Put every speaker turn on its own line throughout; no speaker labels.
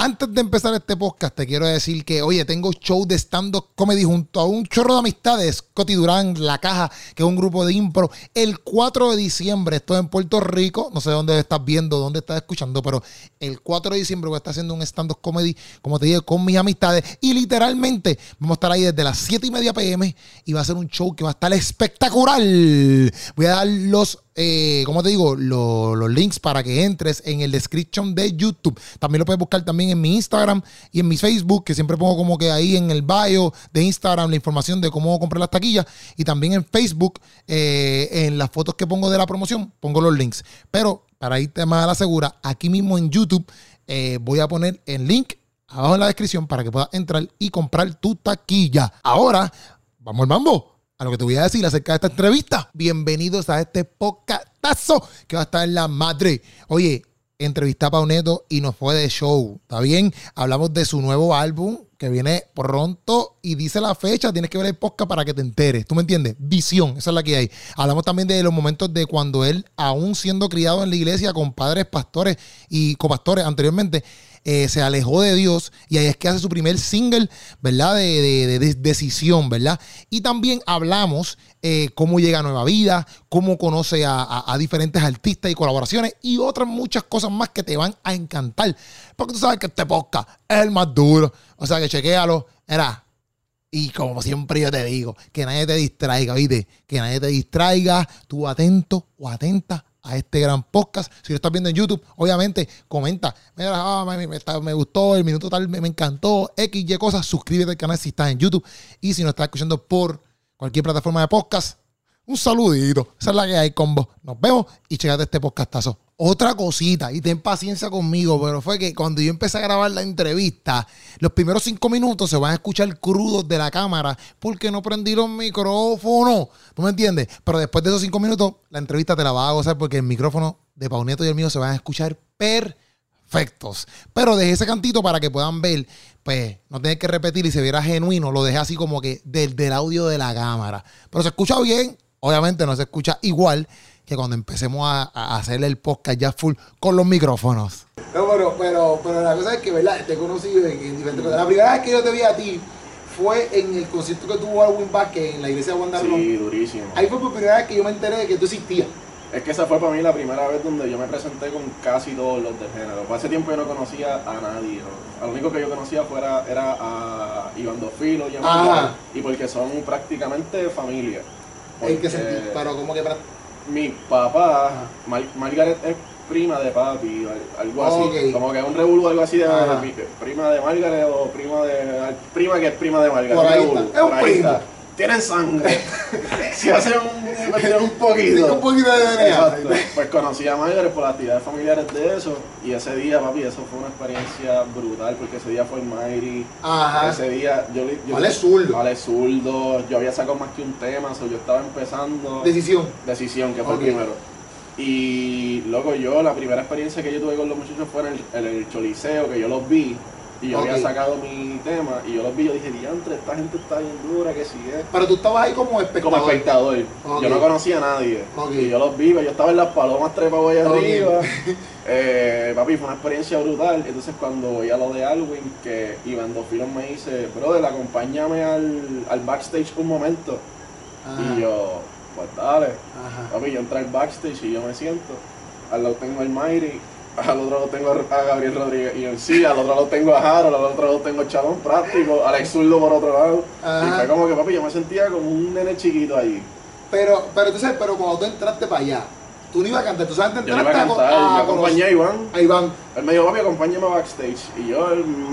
Antes de empezar este podcast, te quiero decir que, oye, tengo show de stand-up comedy junto a un chorro de amistades. Coti Durán, La Caja, que es un grupo de impro, el 4 de diciembre. Esto es en Puerto Rico. No sé dónde estás viendo, dónde estás escuchando, pero el 4 de diciembre voy a estar haciendo un stand-up comedy, como te dije, con mis amistades. Y literalmente vamos a estar ahí desde las 7 y media pm y va a ser un show que va a estar espectacular. Voy a dar los eh, como te digo, los links para que entres en el description de YouTube. También lo puedes buscar también en mi Instagram y en mi Facebook, que siempre pongo como que ahí en el bio de Instagram la información de cómo comprar las taquillas. Y también en Facebook, eh, en las fotos que pongo de la promoción, pongo los links. Pero para irte más a la segura, aquí mismo en YouTube eh, voy a poner el link abajo en la descripción para que puedas entrar y comprar tu taquilla. Ahora, vamos al mambo a lo que te voy a decir acerca de esta entrevista. Bienvenidos a este podcastazo que va a estar en la madre. Oye, entrevista a Pauneto y nos fue de show. ¿Está bien? Hablamos de su nuevo álbum que viene pronto y dice la fecha. Tienes que ver el podcast para que te enteres. ¿Tú me entiendes? Visión, esa es la que hay. Hablamos también de los momentos de cuando él, aún siendo criado en la iglesia con padres, pastores y copastores anteriormente, eh, se alejó de Dios y ahí es que hace su primer single, ¿verdad? De, decisión, ¿verdad? Y también hablamos eh, cómo llega a Nueva Vida, cómo conoce a, diferentes artistas y colaboraciones y otras muchas cosas más que te van a encantar. Porque tú sabes que este podcast es el más duro. O sea que chequéalo. Era. Y como siempre yo te digo, que nadie te distraiga, ¿viste? Que nadie te distraiga, tú atento o atenta a este gran podcast. Si lo estás viendo en YouTube, obviamente comenta. Mira, ah, me, gustó, el minuto tal me, encantó, X, Y cosas. Suscríbete al canal si estás en YouTube. Y si nos estás escuchando por cualquier plataforma de podcast, un saludito. Esa es la que hay, combo. Nos vemos y checate este podcastazo. Otra cosita, y ten paciencia conmigo, pero fue que cuando yo empecé a grabar la entrevista, los primeros cinco minutos se van a escuchar crudos de la cámara porque no prendí los micrófonos. ¿Tú me entiendes? Pero después de esos cinco minutos, la entrevista te la vas a gozar porque el micrófono de Pauneto y el mío se van a escuchar perfectos. Pero dejé ese cantito para que puedan ver, pues no tener que repetir y se viera genuino. Lo dejé así como que del, del audio de la cámara. Pero se escucha bien, obviamente no se escucha igual que cuando empecemos a, a hacer el podcast ya full con los micrófonos. No, pero, pero, pero la cosa es que, ¿verdad? Te he conocido en, diferentes cosas. La primera vez que yo te vi a ti fue en el concierto que tuvo Alwin Vázquez en la iglesia de Wanda
Sí, durísimo.
Ahí fue por primera vez que yo me enteré de que tú existías.
Es que esa fue para mí la primera vez donde yo me presenté con casi todos los de género. Por ese tiempo yo no conocía a nadie. ¿no? Lo único que yo conocía fuera, era a Iván Dofilo y a Y porque son prácticamente familia.
¿En qué sentido? Pero como que
mi papá, Margaret es prima de papi, algo así. Como que es un revuelo algo así de prima de Margaret o prima de. Prima que es prima de Margaret.
Por ahí Es un primo
tienen sangre. si hacen un, un poquito.
Un poquito de DNA.
Pues conocí a Margaret por las actividades familiares de eso. Y ese día, papi, eso fue una experiencia brutal. Porque ese día fue Mayri.
Ajá.
Ese día, yo. yo
vale zurdo.
Vale zurdo. Yo había sacado más que un tema. So yo estaba empezando.
Decisión.
Decisión, que fue el primero. Y luego yo, la primera experiencia que yo tuve con los muchachos fue en el, en el Choliseo, que yo los vi. Y yo había sacado mi tema y yo los vi, yo dije, diantre, esta gente está bien dura, que sigue.
Pero tú estabas ahí como espectador.
Como espectador. Yo no conocía a nadie. Y yo los vi, yo estaba en las palomas trepados allá arriba. eh, papi, fue una experiencia brutal. Entonces cuando voy a lo de Alwin, que Iván Dofilos me dice, brother, acompáñame al, al backstage un momento. Y yo, pues dale. Papi, yo entré al backstage y yo me siento. Al lado tengo el Mayri al otro lo tengo a Gabriel Rodríguez y en sí, al otro lo tengo a Harold, al otro lo tengo a Chabón Práctico, Alex Zurdo por otro lado. Y fue como que, papi, yo me sentía como un nene chiquito ahí.
Pero, pero tú sabes, pero cuando tú entraste para allá, tú no ibas a cantar, tú sabes,
entraste yo no iba a cantar, a, yo acompañé a Iván.
A Iván.
Él me dijo, papi, acompáñame backstage. Y yo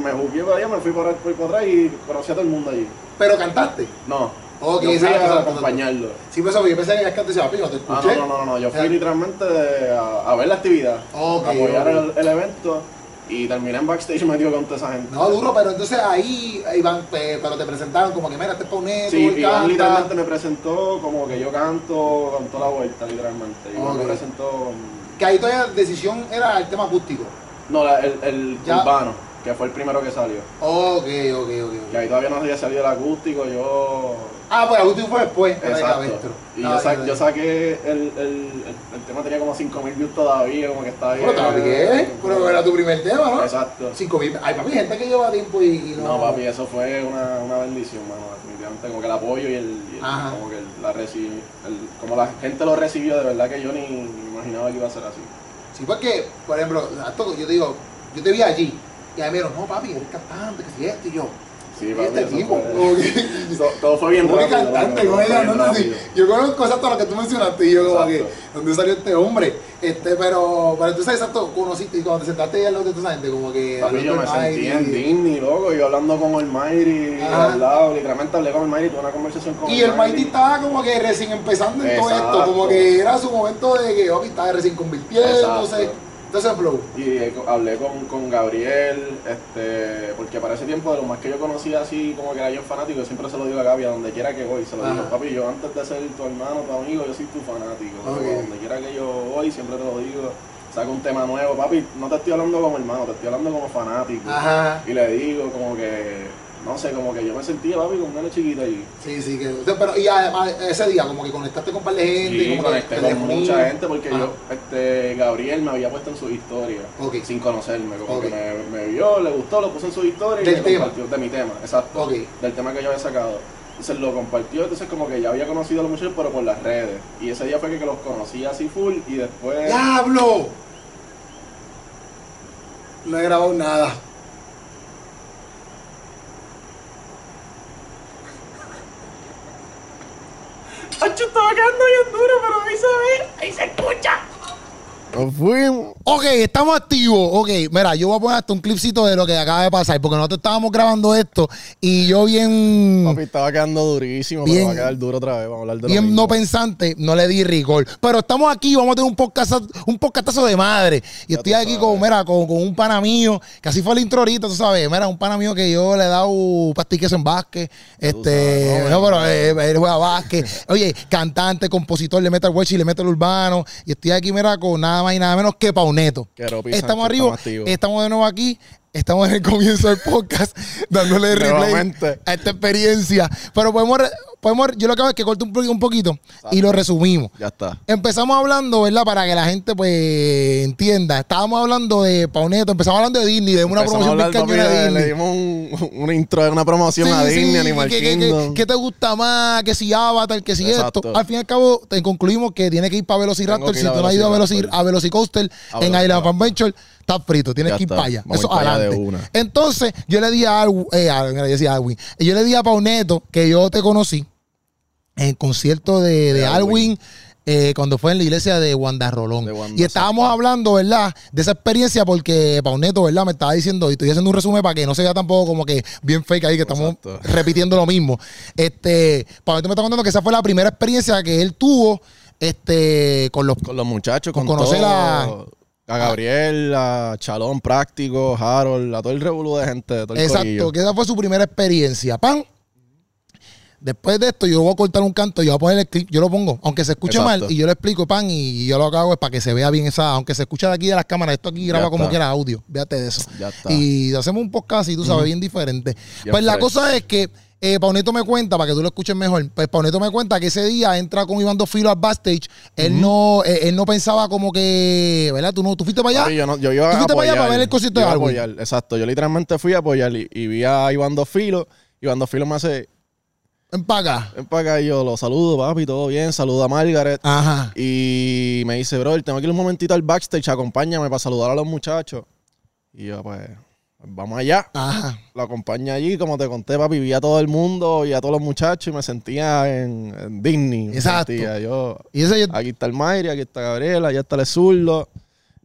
me jugué para allá, me fui por, por, por atrás y conocí a todo el mundo allí.
¿Pero cantaste?
No.
Ok,
yo fui a acompañarlo.
Sí, pues yo pensé que y papi, te
ah, escuché. no, no, no, no, yo fui literalmente a, a, ver la actividad, a apoyar el, el, evento y terminé en backstage metido con toda esa gente.
No, duro, pero entonces ahí Iván, pero te presentaron como que, mira, este pones
Sí, Iván literalmente me presentó como que yo canto con toda la vuelta, literalmente. Iván me presentó...
Que ahí todavía la decisión era el tema acústico.
No, el, el urbano. Que fue el primero que salió.
Ok, ok, ok.
Y ahí todavía no había salido el acústico, yo...
Ah, pues el acústico fue después,
Exacto. Y yo, sa yo, saqué, el, el, el, tema tenía como 5.000 views todavía, como que estaba bien.
Pero estaba bien, pero era tu primer tema, ¿no?
Exacto.
5.000, ay papi, gente que lleva tiempo y,
no... No, papi, eso fue una, una bendición, mano, definitivamente, como que el apoyo y el, como que la recibi, el, como la gente lo recibió, de verdad que yo ni, ni imaginaba que iba a ser así.
Sí, porque, por ejemplo, yo te digo, yo te vi allí, y ahí me dijeron, no papi, eres cantante, que si esto, y yo,
Sí, este tipo. todo fue bien rápido.
cantante, no, no, Yo conozco exacto lo que tú mencionaste y yo como que, ¿dónde salió este hombre? Este, pero, pero entonces exacto, conociste y cuando te sentaste al lado de esa gente, como que.
Papi, yo me sentí en Disney, loco, yo hablando con el Mayri al lado, literalmente hablé con el Mayri, tuve una conversación con
y el Mayri. estaba como que recién empezando en todo esto, como que era su momento de que, papi, estaba recién convirtiéndose.
Y hablé con, con, Gabriel, este, porque para ese tiempo de lo más que yo conocía así como que era yo fanático, yo siempre se lo digo a Gaby, a donde quiera que voy, se lo digo, papi, yo antes de ser tu hermano, tu amigo, yo soy tu fanático. Donde quiera que yo voy, siempre te lo digo. Saco un tema nuevo, papi, no te estoy hablando como hermano, te estoy hablando como fanático. Y le digo como que no sé, como que yo me sentía, papi, con una nene chiquita allí.
Sí, sí, que, pero y además ese día como que conectaste con un par de gente.
Sí, como conecté con mucha gente porque yo, este, Gabriel me había puesto en su historia, sin conocerme, como que me, me, vio, le gustó, lo puso en su historia y
¿Del tema?
compartió, de mi tema, exacto, del tema que yo había sacado. Entonces lo compartió, entonces como que ya había conocido a los muchachos, pero por las redes. Y ese día fue que, que los conocí así full y después...
¡Diablo! No he grabado nada.
Hacho estaba quedando bien duro, pero ahí se ve, ahí se escucha.
Nos fuimos. Ok, estamos activos. Ok, mira, yo voy a poner hasta un clipcito de lo que acaba de pasar, porque nosotros estábamos grabando esto y yo bien.
Papi, estaba quedando durísimo, bien, pero va a quedar duro otra vez. Vamos a hablar de
Bien no pensante, no le di rigor. Pero estamos aquí, vamos a tener un podcast, un podcastazo de madre. Y estoy aquí con, mira, con, con, un pana mío, que así fue el intro ahorita, tú sabes. Mira, un pana mío que yo le he dado pastiques en básquet. Este, no, pero eh, él juega básquet. Oye, cantante, compositor, le mete al y le mete el urbano. Y estoy aquí, mira, con nada más y nada menos que Pauneto. estamos arriba, estamos, de nuevo aquí. Estamos en el comienzo del podcast dándole replay a esta experiencia. Pero podemos, podemos yo lo que hago es que corte un, un poquito y lo resumimos.
Ya está.
Empezamos hablando, ¿verdad? Para que la gente pues entienda. Estábamos hablando de Pauneto, empezamos hablando de Disney, de una promoción
bien cañona de Disney. Le dimos un, un, intro de una promoción a Disney, Animal
que, Kingdom. ¿Qué te gusta más? Que si Avatar, que si esto. Al fin y al cabo, te concluimos que tiene que ir para Velociraptor. Si tú no has ido a, Veloci, a Velocicoaster en Island Adventure está frito, tienes que ir para allá. Eso adelante. Entonces, yo le di a, eh, Alwin, yo le di a Pauneto que yo te conocí en el concierto de, de, Alwin. Eh, cuando fue en la iglesia de Wanda Rolón. y estábamos hablando, ¿verdad? De esa experiencia porque Pauneto, ¿verdad? Me estaba diciendo, y estoy haciendo un resumen para que no se vea tampoco como que bien fake ahí, que estamos repitiendo lo mismo. Este, Pauneto me está contando que esa fue la primera experiencia que él tuvo este, con los,
con los muchachos, con, conocer a a Gabriel, a Chalón Práctico, Harold, a todo el revolú de gente. De todo el
Exacto, que esa fue su primera experiencia. ¡Pam! Después de esto, yo voy a cortar un canto, yo voy a poner el clip, yo lo pongo, aunque se escuche mal, y yo le explico, pan, y yo lo que hago es para que se vea bien esa, aunque se escucha de aquí de las cámaras, esto aquí graba como quiera audio, véate de eso. Ya está. Y hacemos un podcast y tú sabes, bien diferente. pues la cosa es que eh, Pauneto me cuenta, para que tú lo escuches mejor, pues Pauneto me cuenta que ese día entra con Iván Dofilo al backstage. Él no eh, él no pensaba como que, ¿verdad? Tú, no, tú fuiste para allá.
yo, yo iba ¿Tú fuiste
para allá para ver el concierto de apoyar,
Exacto, yo literalmente fui a apoyar y, vi a Iván Dofilo. Iván Dofilo me hace...
Empaca.
Empaca y yo lo saludo, papi, todo bien. Saluda a Margaret.
Ajá.
Y me dice, bro, tengo que ir un momentito al backstage, acompáñame para saludar a los muchachos. Y yo, pues, vamos allá.
Ajá.
Lo acompañé allí, como te conté, papi, vi a todo el mundo y a todos los muchachos y me sentía en, Disney.
Exacto.
yo, ¿Y ese Aquí está el Mayri, aquí está Gabriela, allá está el Zurdo.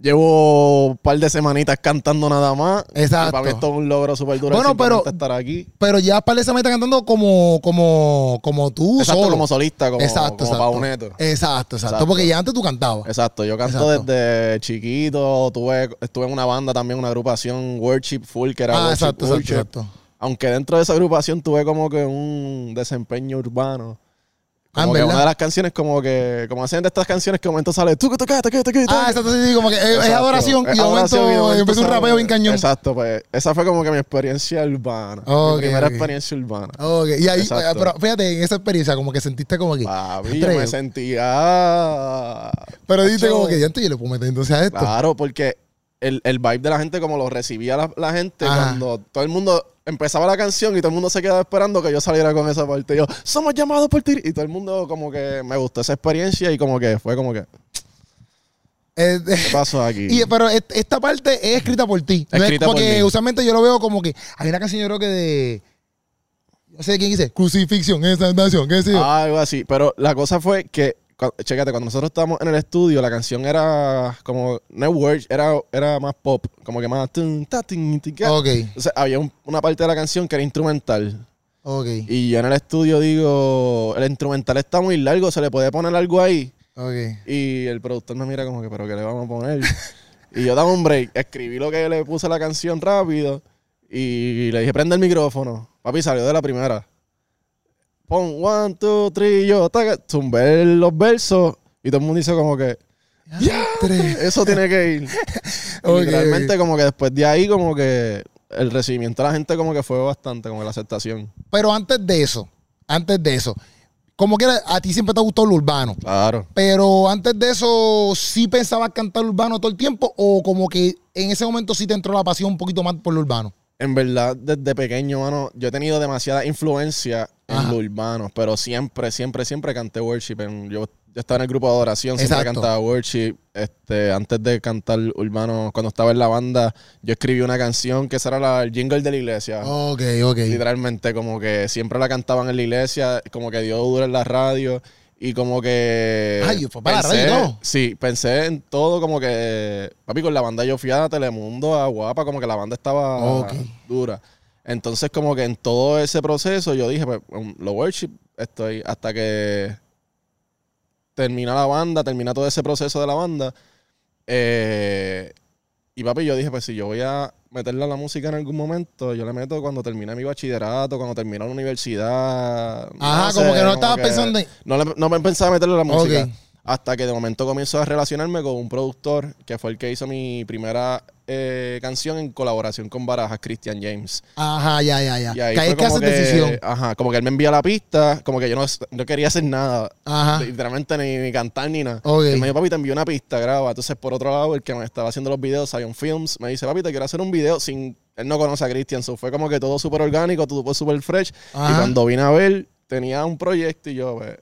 Llevo un par de semanitas cantando nada más.
Exacto.
para mí esto es un logro súper duro.
Bueno, pero,
estar aquí.
pero ya un par de semanitas cantando como, como, como tú
exacto, como solista, como, exacto, como
Pauneto. Exacto, exacto, Porque ya antes tú cantabas.
Exacto. Yo canto desde chiquito. Tuve, estuve en una banda también, una agrupación Worship Full, que era
ah, exacto, exacto,
Aunque dentro de esa agrupación tuve como que un desempeño urbano Como
¿en
que
verdad?
una de las canciones, como que, como hacen de estas canciones que de momento sale, tú que tocaste, que tocaste,
Ah, exacto, sí, como que es, es adoración y de momento empieza un rapeo bien cañón.
Exacto, pues esa fue como que mi experiencia urbana.
Ok,
mi primera experiencia urbana.
Ok, y ahí,
Exacto.
pero fíjate, en esa experiencia, como que sentiste como que.
Papi, yo me sentía.
pero dijiste
Acho,
como que ya yo le puedo meter entonces a esto.
Claro, porque el, el vibe de la gente, como lo recibía la, la gente,
Ajá.
cuando todo el mundo empezaba la canción y todo el mundo se quedaba esperando que yo saliera con esa parte. Yo, somos llamados por ti. Y todo el mundo, como que me gustó esa experiencia y como que fue como que,
Eh,
¿qué pasó aquí?
y, pero est- esta parte es escrita por ti. No es-
Escrita por
porque
mí.
usualmente yo lo veo como que hay una canción, yo creo que de. No sé quién dice, Crucifixión, esa nación, qué sé yo.
Algo así. Pero la cosa fue que, chécate, cuando nosotros estábamos en el estudio, la canción era como, word, era, era más pop, como que más... tun, ta, tin, tin, ka.
ok,
Entonces había un- una parte de la canción que era instrumental.
ok,
Y yo en el estudio digo, el instrumental está muy largo, se le puede poner algo ahí.
ok.
Y el productor me mira como que, ¿pero qué le vamos a poner? y yo dame un break, escribí lo que le puse a la canción rápido y le dije, prende el micrófono. Papi salió de la primera. Pon one, two, three, yo, taca, zumbé los versos y todo el mundo dice como que, eso tiene que ir. Y
Ok,
Literalmente
ok.
como que después de ahí como que el recibimiento de la gente como que fue bastante, como la aceptación.
Pero antes de eso, antes de eso, como que a ti siempre te gustó lo urbano.
Claro.
Pero antes de eso, ¿sí pensabas cantar urbano todo el tiempo? ¿O como que en ese momento sí te entró la pasión un poquito más por lo urbano?
En verdad, desde pequeño, mano, yo he tenido demasiada influencia en lo urbano, pero siempre, siempre, siempre canté worship. En- yo, yo estaba en el grupo de adoración, siempre cantaba worship. Este, antes de cantar urbano, cuando estaba en la banda, yo escribí una canción que esa era la, el jingle de la iglesia.
Ok, ok.
Literalmente, como que siempre la cantaban en la iglesia, como que dio duro en la radio. Y como que.
Ay, fue para la
pensé-
radio y todo.
Sí, pensé en todo, como que. Papi, con la banda yo fui a Telemundo, a Guapa, como que la banda estaba dura. Entonces, como que en todo ese proceso, yo dije, pues, um, lo worship estoy hasta que termina la banda, termina todo ese proceso de la banda. Eh, y papi, yo dije, pues si yo voy a meterle a la música en algún momento, yo le meto cuando termine mi bachillerato, cuando termine la universidad.
Ajá,
no
como que no
como que
pensando en...
No, le- no me pensaba meterle a la música.
Ok.
Hasta que de momento comienzo a relacionarme con un productor que fue el que hizo mi primera eh, canción en colaboración con Barajas, Christian James.
Ajá, ya, ya, ya.
Y ahí
que
fue
que
como
hacer decisión.
Ajá, como que él me envía la pista, como que yo no, no quería hacer nada.
Ajá.
Literalmente ni, ni cantar ni nada.
Ok.
Él me dijo, papi, te envió una pista, graba. Entonces, por otro lado, el que me estaba haciendo los videos, Zion Films, me dice, papi, te quiero hacer un video sin... Él no conoce a Christian, so fue como que todo súper orgánico, todo súper fresh.
Ajá.
Y cuando vine a ver, tenía un proyecto y yo, pues,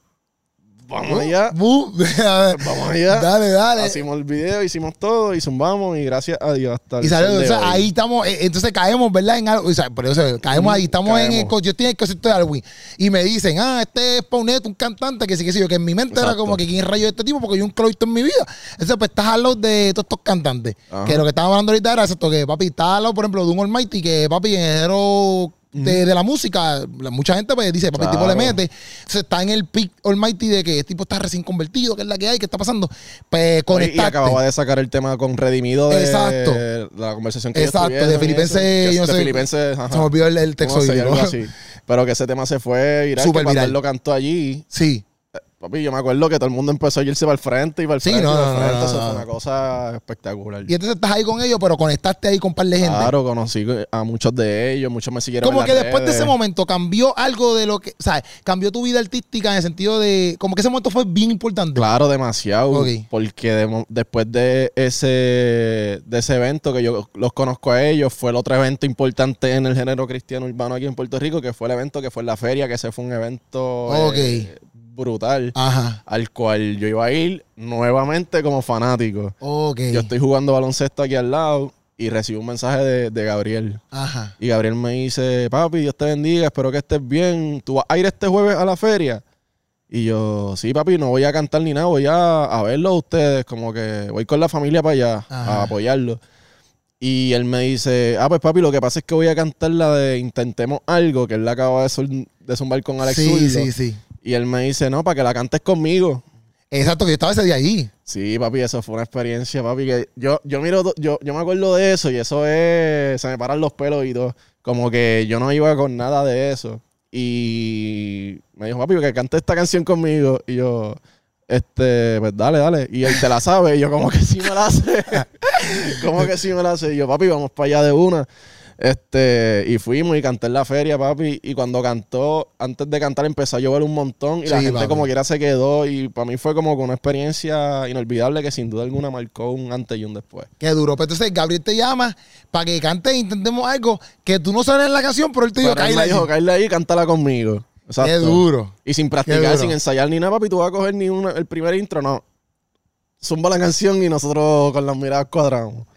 vamos allá, vamos allá.
Dale, dale.
Hicimos el video, hicimos todo y zumbamos y gracias a Dios hasta el
Y salió, o sea, ahí estamos, eh, entonces caemos, ¿verdad? En algo, o sea, por eso caemos ahí, estamos en el, yo estoy en el concierto de Halloween y me dicen, ah, este es Paunet, un cantante que sí que sí, yo, que en mi mente era como que quién rayo es este tipo porque yo nunca lo he visto en mi vida. Entonces, pues estás al lado de todos estos cantantes,
Ajá.
que lo que estábamos hablando ahorita era esto, que papi, está al lado, por ejemplo, de un Almighty, que papi, en el género de, de la música, la- mucha gente pues dice, papi, el tipo le
Claro.
mete, entonces está en el pick Almighty de que el tipo está recién convertido, que es la que hay, que está pasando, pues
Y
conectarte.
acababa de sacar el tema con Redimido de
Exacto.
la conversación que
Exacto, de
y que
yo no
de
sé,
Filipenses, ajá.
Se me olvidó el, el texto
No sé,
bíblico.
algo así. Pero que ese tema se fue viral,
Súper
que
viral.
lo cantó allí,
Sí.
Papi, yo me acuerdo que todo el mundo empezó a irse para el frente y para el
Sí,
frente
no,
y para
no,
el frente.
no,
Eso fue una cosa espectacular.
Y entonces estás ahí con ellos, pero conectaste ahí con un par de gente.
Claro, conocí a muchos de ellos, muchos me siguieron
Como
en
que
las
después de ese momento cambió algo de lo que, o sea, cambió tu vida artística en el sentido de, como que ese momento fue bien importante.
Claro, demasiado.
Ok.
Porque de después de ese, de ese evento que yo los conozco a ellos, fue el otro evento importante en el género cristiano urbano aquí en Puerto Rico, que fue el evento que fue en la feria, que ese fue un evento
Ok.
eh, brutal,
Ajá.
al cual yo iba a ir nuevamente como fanático.
Ok.
Yo estoy jugando baloncesto aquí al lado y recibí un mensaje de, de Gabriel.
Ajá.
Y Gabriel me dice, papi, Dios te bendiga, espero que estés bien. ¿Tú vas a ir este jueves a la feria? Y yo, sí, papi, no voy a cantar ni nada, voy a, a verlo a ustedes, como que voy con la familia para allá
Ajá.
a apoyarlo. Y él me dice, ah, pues papi, lo que pasa es que voy a cantar la de Intentemos Algo, que él la acaba de, de zumbar con Alex
Sí, sí, sí.
Y él me dice, no, para que la cantes conmigo.
Exacto, que yo estaba ese día ahí.
Sí, papi, eso fue una experiencia, papi, que yo, yo miro, yo, yo me acuerdo de eso y eso es, se me paran los pelos y todo. Como que yo no iba con nada de eso. y me dijo, papi, que cante esta canción conmigo. Y yo, este, pues dale, dale. Y él te la sabe. Y yo, como que sí me la hace. como que sí me la hace. Y yo, papi, vamos para allá de una. Este, y fuimos y canté en la feria, papi. Y cuando cantó, antes de cantar empezó a llover un montón. Y la gente como quiera se quedó. Y para mí fue como una experiencia inolvidable que sin duda alguna marcó un antes y un después.
Qué duro. Pero entonces Gabriel te llama para que cante e intentemos algo que tú no sabes en la canción, pero él te dijo,
caíle ahí. dijo, ahí, cántala conmigo.
Qué duro.
Y sin practicar, sin ensayar ni nada, papi, tú vas a coger ni el primer intro, no. Zumba la canción y nosotros con las miradas cuadramos.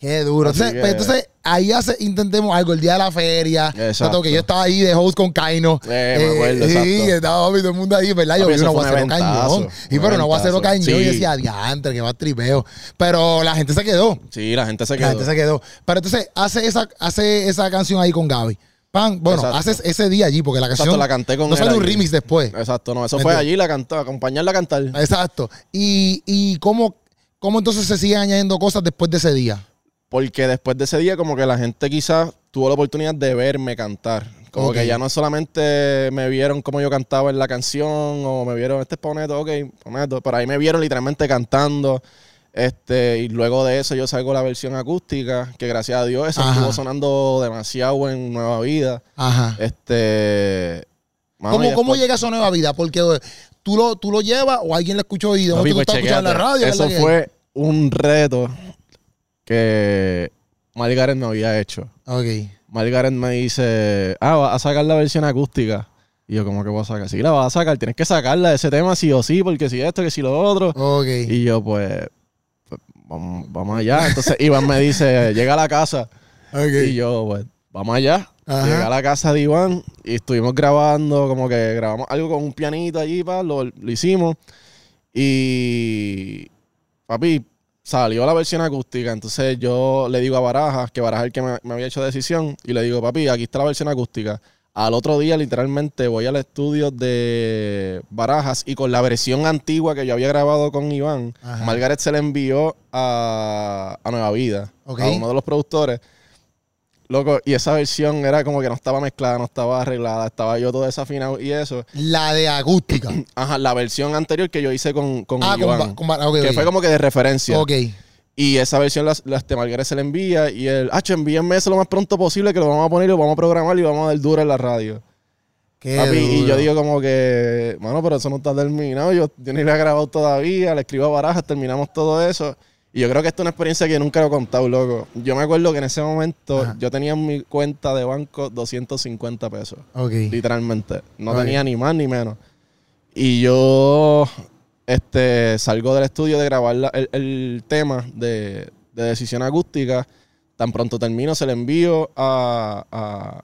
Qué duro. Entonces, pues, entonces, ahí hace, intentemos algo, el día de la feria. Exacto. que yo estaba ahí de host con Kaino.
Eh, me acuerdo, eh,
sí, estaba todo el mundo ahí, ¿verdad? Yo vi un aguacero cañón. Y pero un aguacero cañón. Sí. Y decía, diantre, que va tripeo. Pero la gente se quedó.
Sí, la gente se quedó.
La gente se quedó. Pero entonces, hace esa, hace esa canción ahí con Gaby. Pan, bueno, haces ese día allí, porque la canción.
Exacto, la canté con
No sale un remix después.
Exacto, no, eso fue allí, la cantó, acompañarla a cantar.
Exacto. ¿Y, y cómo, cómo entonces se siguen añadiendo cosas después de ese día?
Porque después de ese día, como que la gente quizás tuvo la oportunidad de verme cantar. Como que ya no solamente me vieron como yo cantaba en la canción o me vieron, este es Poneto, ok, Poneto, pero ahí me vieron literalmente cantando. Este, y luego de eso yo salgo la versión acústica, que gracias a Dios eso estuvo sonando demasiado en Nueva Vida.
Ajá.
Este.
¿Cómo, ¿Cómo, llega eso a Nueva Vida? Porque tú lo, tú lo llevas o alguien lo escuchó y de tú
pues,
estás escuchando en la radio.
Eso fue un reto que Margaret me había hecho.
Ok.
Margaret me dice, ah, vas a sacar la versión acústica. Y yo, ¿cómo que voy a sacar? Sí, la vas a sacar. Tienes que sacarla de ese tema sí o sí, porque si esto, que si lo otro.
Ok.
Y yo, pues, pues vamos, allá. Entonces Iván me dice, llega a la casa. Y yo, pues, vamos allá. Llega a la casa de Iván y estuvimos grabando, como que grabamos algo con un pianito allí, pa, lo, lo hicimos. Y, papi, salió la versión acústica. Entonces yo le digo a Barajas, que Barajas es el que me, había hecho decisión, y le digo, papi, aquí está la versión acústica. Al otro día, literalmente, voy al estudio de Barajas y con la versión antigua que yo había grabado con Iván, Margaret se le envió a, Nueva Vida, a uno de los productores. Loco, y esa versión era como que no estaba mezclada, no estaba arreglada, estaba yo todo desafinado y eso.
La de acústica.
Ajá, la versión anterior que yo hice con, con ah, Iván, que fue como que de referencia.
Ok.
Y esa versión la, la este Margaret se le envía y él, ah, envíenme eso lo más pronto posible que lo vamos a poner y lo vamos a programar y vamos a dar duro en la radio.
Qué Papi,
y yo digo como que, bueno, pero eso no está terminado, yo, yo ni lo he grabado todavía, le escribo a Barajas, terminamos todo eso. Y yo creo que esta es una experiencia que nunca lo he contado, loco. Yo me acuerdo que en ese momento yo tenía en mi cuenta de banco 250 pesos.
Ok.
Literalmente. No tenía ni más ni menos. Y yo este, salgo del estudio de grabar el, tema de, decisión acústica. Tan pronto termino, se le envío a, a,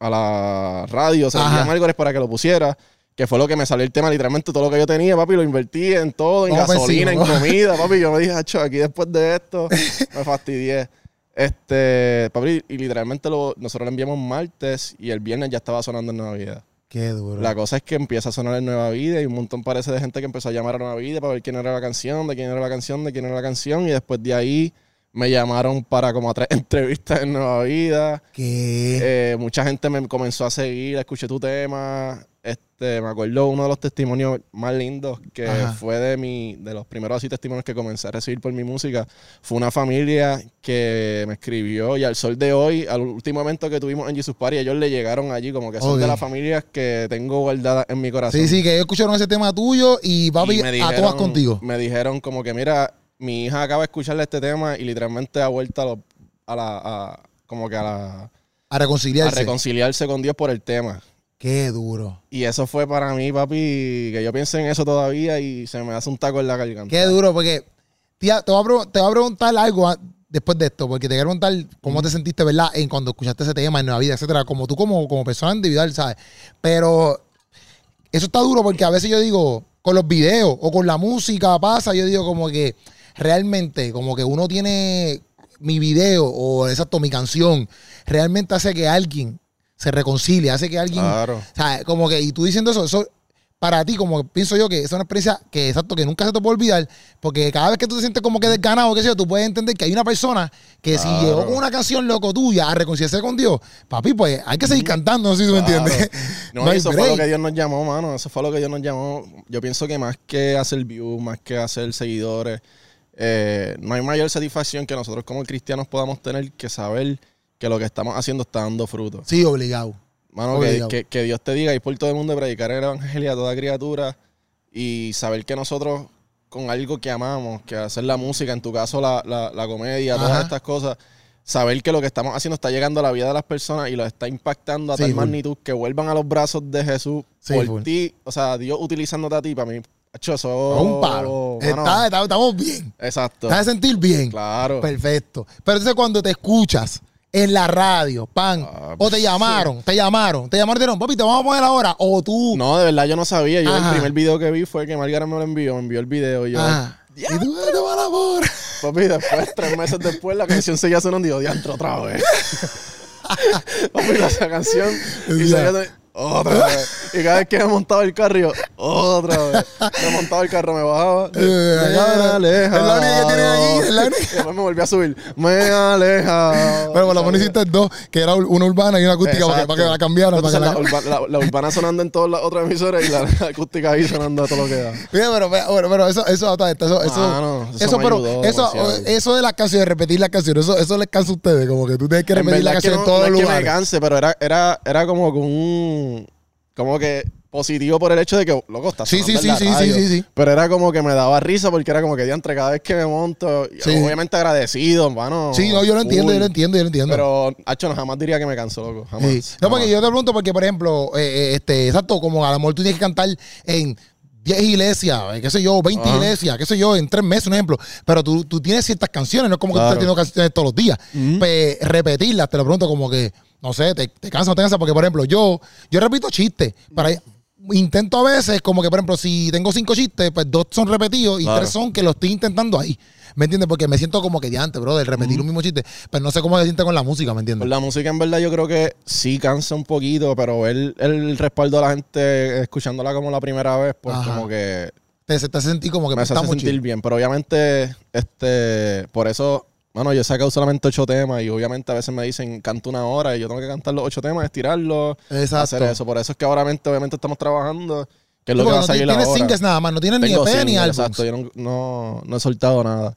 a la radio, se le envío a para que lo pusiera que fue lo que me salió el tema, literalmente todo lo que yo tenía, papi, lo invertí en todo, en gasolina, en comida, papi. Yo me dije, Acho, aquí después de esto me fastidié. Este, papi, y literalmente lo, nosotros lo enviamos martes y el viernes ya estaba sonando en Nueva Vida.
Qué duro.
La cosa es que empieza a sonar en Nueva Vida y un montón parece de gente que empezó a llamar a Nueva Vida para ver quién era la canción, de quién era la canción, de quién era la canción. Y después de ahí me llamaron para como a tres entrevistas en Nueva Vida.
¿Qué?
Eh, mucha gente me comenzó a seguir, escuché tu tema. Este, me acuerdo uno de los testimonios más lindos que fue de mi, de los primeros así testimonios que comencé a recibir por mi música. Fue una familia que me escribió y al sol de hoy, al último evento que tuvimos en Jesus Party, ellos le llegaron allí, como que son de las familias que tengo guardadas en mi corazón.
Sí, sí, que ellos escucharon ese tema tuyo y va a todas contigo.
Me dijeron como que, mira, mi hija acaba de escucharle este tema y literalmente ha vuelto a, la, como que a la...
A reconciliarse.
A reconciliarse con Dios por el tema.
Qué duro.
Y eso fue para mí, papi, que yo pienso en eso todavía y se me hace un taco en la garganta.
Qué duro, porque tía, te, voy a, preguntar algo después de esto, porque te quiero preguntar cómo te sentiste, ¿verdad? En cuando escuchaste ese tema en Nueva Vida, etcétera, como tú como, como persona individual, ¿sabes? Pero eso está duro porque a veces yo digo, con los videos o con la música pasa, yo digo como que realmente, como que uno tiene mi video o exacto, mi canción, realmente hace que alguien se reconcilia, hace que alguien.
Claro.
O sea, como que, y tú diciendo eso, eso para ti, como pienso yo que es una experiencia que exacto, que nunca se te puede olvidar, porque cada vez que tú te sientes como que desganado, qué sé yo, tú puedes entender que hay una persona que si llegó con una canción loco tuya a reconciliarse con Dios, papi, pues hay que seguir cantando, no sé si tú me entiendes.
No,
No
eso fue lo que Dios nos llamó, mano. Eso fue lo que Dios nos llamó. Yo pienso que más que hacer views, más que hacer seguidores, eh, no hay mayor satisfacción que nosotros como cristianos podamos tener que saber que lo que estamos haciendo está dando fruto.
Sí, obligado.
Mano, que,
Obligado.
que- que Dios te diga ir por todo el mundo predicar el evangelio a toda criatura y saber que nosotros con algo que amamos, que hacer la música, en tu caso la, la- la comedia, todas estas cosas, saber que lo que estamos haciendo está llegando a la vida de las personas y lo está impactando a
Sí,
tal
full.
magnitud que vuelvan a los brazos de Jesús
Sí,
por ti, o sea, Dios utilizándote a ti, para mí, hecho eso...
un palo.
mano,
Está- está- estamos bien.
exacto.
Te a sentir bien.
Claro.
Perfecto. Pero entonces cuando te escuchas en la radio, pan,
Ah,
o te llamaron, te llamaron, te llamaron y te dijeron, papi, te vamos a poner ahora, o tú.
No, de verdad yo no sabía. Yo
Ajá.
el primer video que vi fue que Margaret me lo envió, me envió el video y yo...
Ajá. Y tú "Eh, te van a amor.
Papi, después, tres meses después, la canción seguía sonando y yo, diantro otra vez. Papi, la esa canción y seguía otra vez. Y cada vez que me montaba el carro, yo, otra vez. Me montaba el carro, me bajaba.
Eh,
me
cabrón.
aleja.
Es la única que tiene aquí, es la única.
Y después me volví a subir. Me aleja.
Pero por lo menos hiciste dos, que era una urbana y una acústica para que, para que la cambiaran. Para que
la,
la...
urba- la- la urbana sonando en todas las otras emisoras y la, acústica ahí sonando a todo lo que da.
Mira, pero, pero, pero eso, eso, eso, eso, eso,
eso
pero
ayudó
eso, eso de las canciones, repetir las canciones, eso, eso les cansa a ustedes, como que tú tienes que repetir la canción
no,
en todos
no
los
es que me canse, pero era, era, era como con un. Como que positivo por el hecho de que, loco, está
Sí, sí,
en
sí,
la
sí,
radio.
sí, sí, sí.
Pero era como que me daba risa porque era como que diantre cada vez que me monto.
Sí.
Obviamente agradecido, mano.
Sí, no, yo lo entiendo, yo lo entiendo, yo lo entiendo.
Pero, hacho, no, jamás diría que me canso, loco. Jamás.
Sí. No, porque yo te pregunto, porque, por ejemplo, eh, eh, este, exacto, como a lo mejor tú tienes que cantar en 10 iglesias, eh, qué sé yo, 20
Ajá.
iglesias, qué sé yo, en 3 meses, un ejemplo. Pero tú, tú tienes ciertas canciones, no es como que tú estás teniendo canciones todos los días. Pues repetirlas, te lo pregunto como que, no sé, te, te cansa o no te cansa, porque, por ejemplo, yo, yo repito chistes, para intento a veces, como que, por ejemplo, si tengo cinco chistes, pues dos son repetidos y
Claro.
tres son que lo estoy intentando ahí. ¿Me entiendes? Porque me siento como que diante, bro, de repetir un mismo chiste. Pero no sé cómo se siente con la música, ¿me entiendes?
Pues la música en verdad yo creo que sí cansa un poquito, pero ver el respaldo de la gente escuchándola como la primera vez, pues
Ajá.
como que
te, te sentir como que
me
está
hace sentir bien. Pero obviamente, este, por eso, bueno, yo he sacado solamente ocho temas y obviamente a veces me dicen canta una hora y yo tengo que cantar los ocho temas, estirarlos,
Exacto.
hacer eso. Por eso es que ahora obviamente estamos trabajando, que es lo que va a
porque no
salir
tienes singles nada más, no tienes ni EP ni
single,
álbum.
Exacto, yo no, no, no he soltado nada.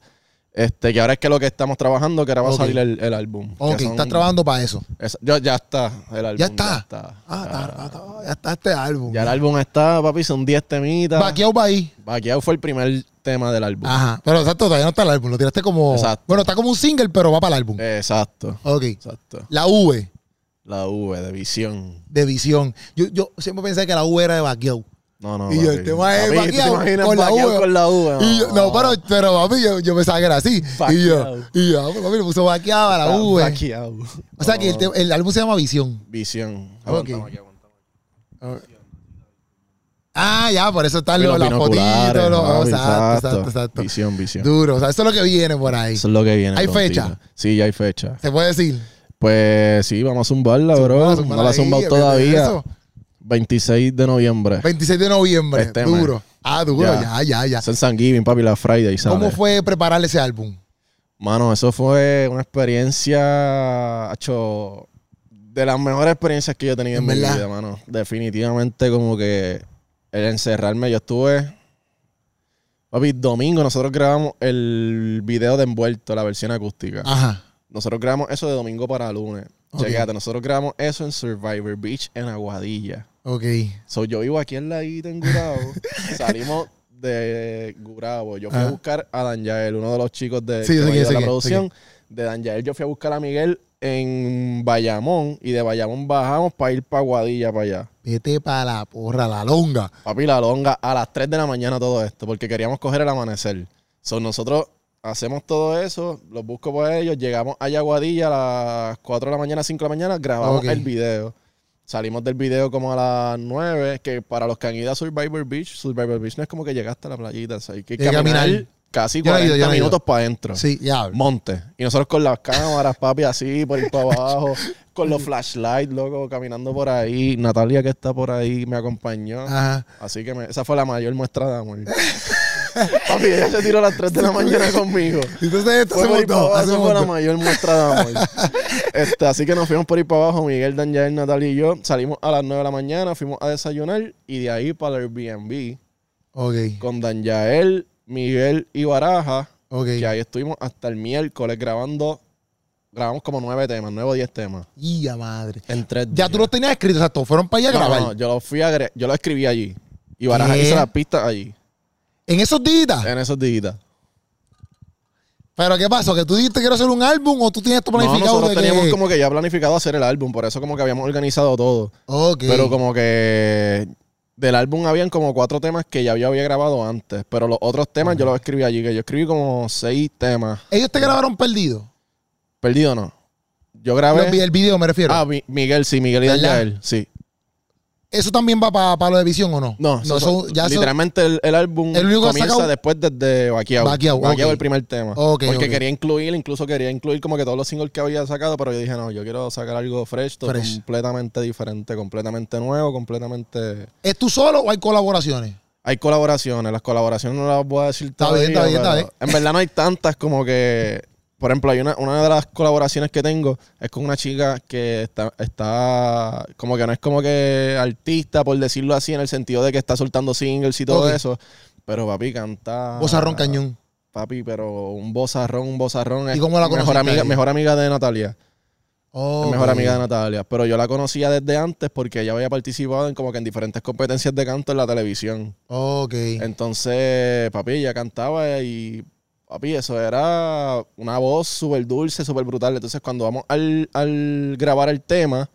Este, que ahora es que lo que estamos trabajando, que ahora va a salir el, el álbum.
Ok,
son-
estás trabajando para eso.
es- yo- ya está el álbum.
Ya está.
Ya está.
Ah,
Ya-
está, está- ya está este álbum.
Ya el álbum está, papi, son 10 temitas.
Vaqueado va ahí.
Vaqueado fue el primer tema del álbum.
Ajá. Pero exacto, todavía no está el álbum. Lo tiraste como.
Exacto.
Bueno, está como un single, pero va para el álbum.
Exacto.
Ok.
Exacto.
La V
La V de visión.
de visión. Yo, yo siempre pensé que la V era de vaqueado.
No, no.
Y yo,
papi.
el tema es
Papi, ¿tú te
vaqueado
imaginas
con la
con la?
Y yo- no, pero, pero papi, yo, yo pensaba que era así. Y yo, y yo, pues, papi, le puso vaqueado a la V.
vaqueado.
O sea que el, te- el álbum se llama Visión.
Visión.
Ok.
Aguantamos aquí, aguantamos.
Ah, ya, por eso están
Y
los,
los
las fotitos. los-
papi,
exacto, exacto, exacto.
Visión, visión.
Duro. O sea, eso es lo que viene por ahí.
Eso es lo que viene.
¿Hay fecha?
Sí, ya hay fecha.
¿Se puede decir?
Pues sí, vamos a zumbarla, bro. No la he zumbado todavía.
Eso.
26 de noviembre.
26 de noviembre.
Este mes.
duro. Ah, duro, ya,
Ya.
ya.
Es en San Giving, papi, la Friday.
¿Cómo fue preparar ese álbum?
Mano, eso fue una experiencia, hecho, de las mejores experiencias que yo he tenido en,
¿En
mi
verdad?
vida, mano. Definitivamente como que el encerrarme, yo estuve... Papi, domingo nosotros grabamos el video de envuelto, la versión acústica.
Ajá.
Nosotros grabamos eso de domingo para lunes.
Ok.
Chequéate, nosotros grabamos eso en Survivor Beach en Aguadilla.
Ok.
So, yo vivo aquí en la isla en Gurabo. Salimos de Gurabo. Yo fui a buscar a Dan Yael, uno de los chicos de,
Sí,
que la producción. De Dan Yael yo fui a buscar a Miguel en Bayamón y de Bayamón bajamos para ir para Aguadilla para allá.
Vete para la porra, la longa.
Papi, la longa a las 3 de la mañana todo esto porque queríamos coger el amanecer. So, nosotros hacemos todo eso, los busco por ellos, llegamos allá a Aguadilla a las 4 de la mañana, 5 de la mañana, grabamos el video. Salimos del video como a las 9, que para los que han ido a Survivor Beach, Survivor Beach no es como que llegaste a la playita, o sea, hay que caminar,
caminar.
casi
Yo no he
40
ido, yo no he ido.
minutos para adentro.
Sí, ya.
Monte. Y nosotros con las cámaras, papi, así, por ir para abajo, con los flashlights, loco, caminando por ahí. Natalia, que está por ahí, me acompañó.
Ajá.
Así que me- esa fue la mayor muestra de amor. papi, ella se tiró a las 3 de la mañana conmigo.
Entonces, esto
Fue
hacemos todo.
fue la mayor muestra de amor. Este, así que nos fuimos por ir para abajo, Miguel, Daniel, Natalia y yo. Salimos a las 9 de la mañana, fuimos a desayunar y de ahí para el Airbnb
Ok,
con Dan Yael, Miguel y Baraja.
ok.
Que ahí estuvimos hasta el miércoles grabando. Grabamos como nueve temas, nueve o diez temas.
Y ya madre.
En tres
Ya
días.
tú los tenías escritos, o sea, todos fueron para allá a
No,
grabar.
no, yo lo fui a yo lo escribí allí. Y Baraja
¿Qué?
hizo las pistas allí,
En esos días.
en esos días.
Pero ¿qué pasó? ¿Que tú dijiste que quiero hacer un álbum o tú tienes esto
No,
planificado?
nosotros
de que-
teníamos como que ya planificado hacer el álbum, por eso como que habíamos organizado todo.
Ok.
Pero como que del álbum habían como cuatro temas que ya yo había grabado antes. Pero los otros temas yo los escribí allí, que yo escribí como seis temas.
Ellos te grabaron perdido.
Perdido no. Yo grabé.
Vi- el video me refiero.
Ah, Mi- Miguel, sí, Miguel y. Daniel, sí.
¿Eso también va para lo de visión o no?
No, eso-
eso- ya eso-
literalmente el, el álbum
El único
comienza
sacado-
después desde Vaqueado.
Vaqueado, ok.
el primer tema.
Ok,
Porque quería incluir, incluso quería incluir como que todos los singles que había sacado, pero yo dije, no, yo quiero sacar algo fresh, todo
Fresh.
completamente diferente, completamente nuevo, completamente...
¿Es tú solo o hay colaboraciones?
Hay colaboraciones, las colaboraciones no las voy a decir
Está bien, está bien, está
pero En verdad no hay tantas como que... Por ejemplo, hay una, una de las colaboraciones que tengo es con una chica que está, está como que no es como que artista, por decirlo así, en el sentido de que está soltando singles y todo eso. Pero papi canta.
Bozarrón Cañón.
Papi, pero un bozarrón, un bozarrón.
¿Y cómo la
mejor
conociste
amiga,
ahí?
mejor amiga de Natalia. Mejor amiga de Natalia. Pero yo la conocía desde antes porque ella había participado en como que en diferentes competencias de canto en la televisión.
Ok.
Entonces, papi, ella cantaba y, papi, eso era una voz súper dulce, súper brutal. Entonces, cuando vamos al, al grabar el tema,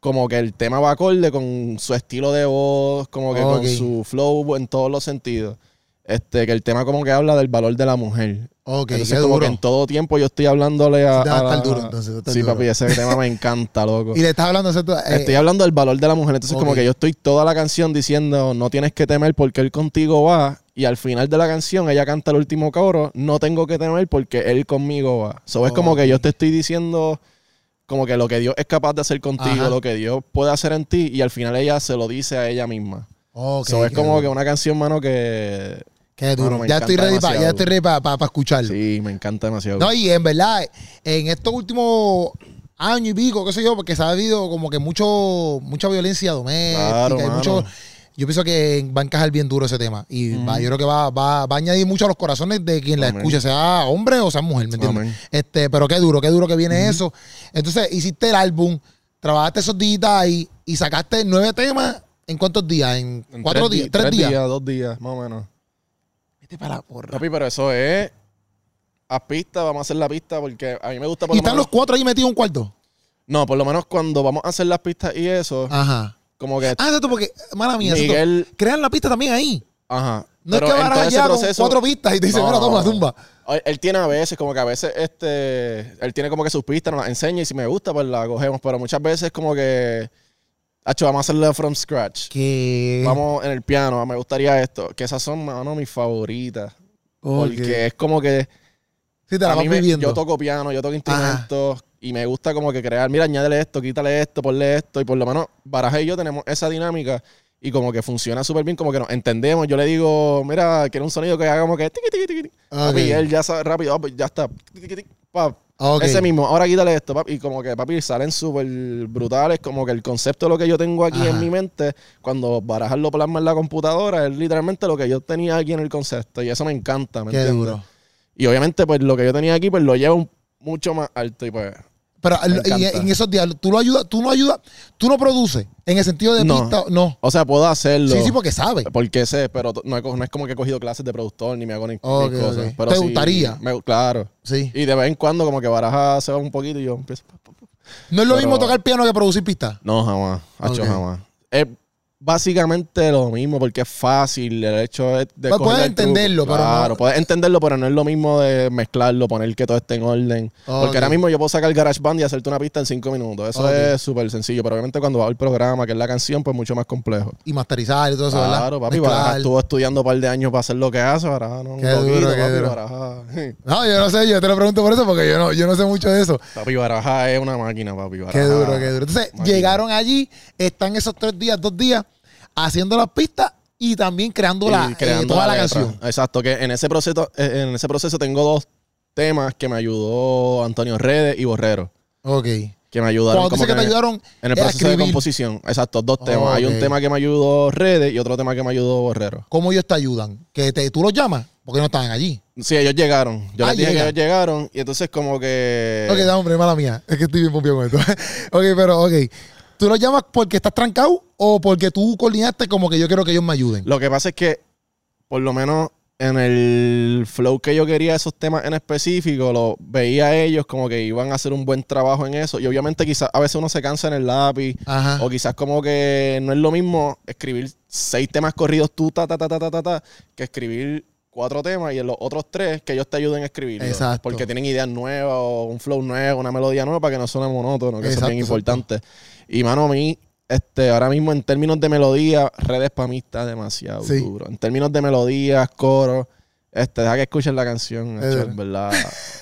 como que el tema va acorde con su estilo de voz, como que con su flow en todos los sentidos. Este, que el tema como que habla del valor de la mujer.
Ok,
entonces,
qué
como
duro.
que en todo tiempo yo estoy hablándole a.
A
la-
duro, entonces,
Sí,
duro.
papi, ese tema me encanta, loco.
Y le estás hablando eh,
Estoy hablando del valor de la mujer. Entonces, como que yo estoy toda la canción diciendo, no tienes que temer porque él contigo va. Y al final de la canción, ella canta el último coro, no tengo que temer porque él conmigo va. So, es como que yo te estoy diciendo, como que lo que Dios es capaz de hacer contigo,
Ajá.
lo que Dios puede hacer en ti. Y al final ella se lo dice a ella misma.
ok,
So, es como que una canción, mano, que.
Qué duro.
Me
ya estoy ready para ya estoy ready para escucharlo.
Sí, me encanta demasiado.
No, y en verdad, en estos últimos años y pico, qué sé yo, porque se ha habido como que mucho, mucha violencia doméstica
Claro,
y mucho. Yo pienso que va a encajar bien duro ese tema. Y va- yo creo que va, va, va a añadir mucho a los corazones de quien la escuche, sea hombre o sea mujer, ¿me entiendes?
Amén.
Este, pero qué duro, qué duro que viene eso. Entonces, hiciste el álbum, trabajaste esos días ahí y sacaste nueve temas. ¿En cuántos días? ¿En,
En
cuatro
tres
días? ¿Tres, días?
dos días, más o menos.
Vete para la porra.
Papi, pero eso es. A pista, vamos a hacer la pista porque a mí me gusta por
¿Y
lo
están
menos-
los cuatro ahí metidos en un cuarto?
No, por lo menos cuando vamos a hacer las pistas y eso,
Ajá.
como que
Ah, exacto, porque, mala mía, exacto.
Miguel,
crean la pista también ahí.
ajá.
No
Pero
es que van allá con
proceso-
cuatro pistas y te dicen,
No,
mira, toma, tumba.
Él tiene a veces, como que a veces, este, él tiene como que sus pistas, nos las enseña y si me gusta, pues la cogemos. Pero muchas veces como que, hacho, vamos a hacerlo from scratch. Vamos en el piano, me gustaría esto. Que esas son, mano, mis favoritas. Porque es como que
Sí, te la vas
mí me-
viviendo.
yo toco piano, yo toco instrumentos y me gusta como que crear, mira, añádele esto, quítale esto, ponle esto y por lo menos Baraja y yo tenemos esa dinámica y como que funciona súper bien, como que nos entendemos. Yo le digo, mira, quiero un sonido que haga como que tiqui, tiqui, tiqui. Papi, y él ya sabe rápido, ah, pues ya está. Tiqui, Ese mismo, ahora quítale esto, papi. Y como que, papi, salen súper brutales. Como que el concepto de lo que yo tengo aquí
Ajá.
en mi mente, cuando Barajas lo plasma en la computadora, es literalmente lo que yo tenía aquí en el concepto. Y eso me encanta, ¿me
Qué
entiendes?
duro.
Y obviamente, pues lo que yo tenía aquí, pues lo llevo mucho más alto y pues.
Pero y en esos días, tú lo ayudas, tú no ayudas, tú no produces en el sentido de
No.
pista, no.
O sea, puedo hacerlo.
Sí, sí, porque sabes.
Porque sé, pero no, no es como que he cogido clases de productor ni me hago ni, ni
Ok,
cosas. Pero
¿Te
sí,
gustaría?
me- claro.
Sí.
Y de vez en cuando, como que baraja se va un poquito y yo empiezo.
No es lo
Pero-
mismo tocar piano que producir pista.
No, jamás. Hacho, jamás. Es básicamente lo mismo porque es fácil el hecho de, de
Pues puedes entenderlo, pero
claro,
no-
puedes entenderlo pero no es lo mismo de mezclarlo poner que todo esté en orden porque ahora mismo yo puedo sacar el GarageBand y hacerte una pista en cinco minutos eso es súper sencillo pero obviamente cuando va el programa que es la canción pues mucho más complejo
Y masterizar y todo eso, ¿verdad?
claro papi. Baraja estuvo estudiando un par de años para hacer lo que hace Baraja no un
duro, qué
papi
duro.
Baraja
No, yo no sé, yo te lo pregunto por eso, porque yo no, yo no sé mucho de eso.
papi Baraja es una máquina papi Baraja.
Qué duro, qué duro. Entonces,
Máquina.
llegaron allí, están esos tres días, dos días, haciendo las pistas y también creando, la, eh, toda la, canción.
Exacto, que en ese proceso, eh, en ese proceso tengo dos temas que me ayudó Antonio Redes y Borrero.
Ok.
Que me ayudaron.
Cuando
como
que te
en-
ayudaron
En el proceso de composición. Exacto, dos temas. Hay un tema que me ayudó Redes y otro tema que me ayudó Borrero.
¿cómo ellos te ayudan? Que te, tú los llamas, porque no estaban allí.
Sí, ellos llegaron. Yo
Ah,
les dije que ellos llegaron y entonces como que...
Ok, dame, hombre, mala mía. Es que estoy bien pompido con esto. ok, pero, ok. ¿Tú los llamas porque estás trancado o porque tú coordinaste como que yo quiero que ellos me ayuden?
Lo que pasa es que, por lo menos en el flow que yo quería, esos temas en específico, lo veía a ellos como que iban a hacer un buen trabajo en eso. Y obviamente quizás a veces uno se cansa en el lápiz.
Ajá.
O quizás como que no es lo mismo escribir seis temas corridos tú, ta, ta, ta, ta, ta, ta, ta, que escribir cuatro temas y en los otros tres que ellos te ayuden a escribir.
Exacto.
Porque tienen ideas nuevas o un flow nuevo, una melodía nueva para que no suene monótono, que eso es bien
Exacto,
importante. Y mano, a mí, este, ahora mismo en términos de melodía, redes para mí está demasiado
Sí.
duro. En términos de melodías, coros, este, deja que escuchen la canción.
Es verdad.
en verdad,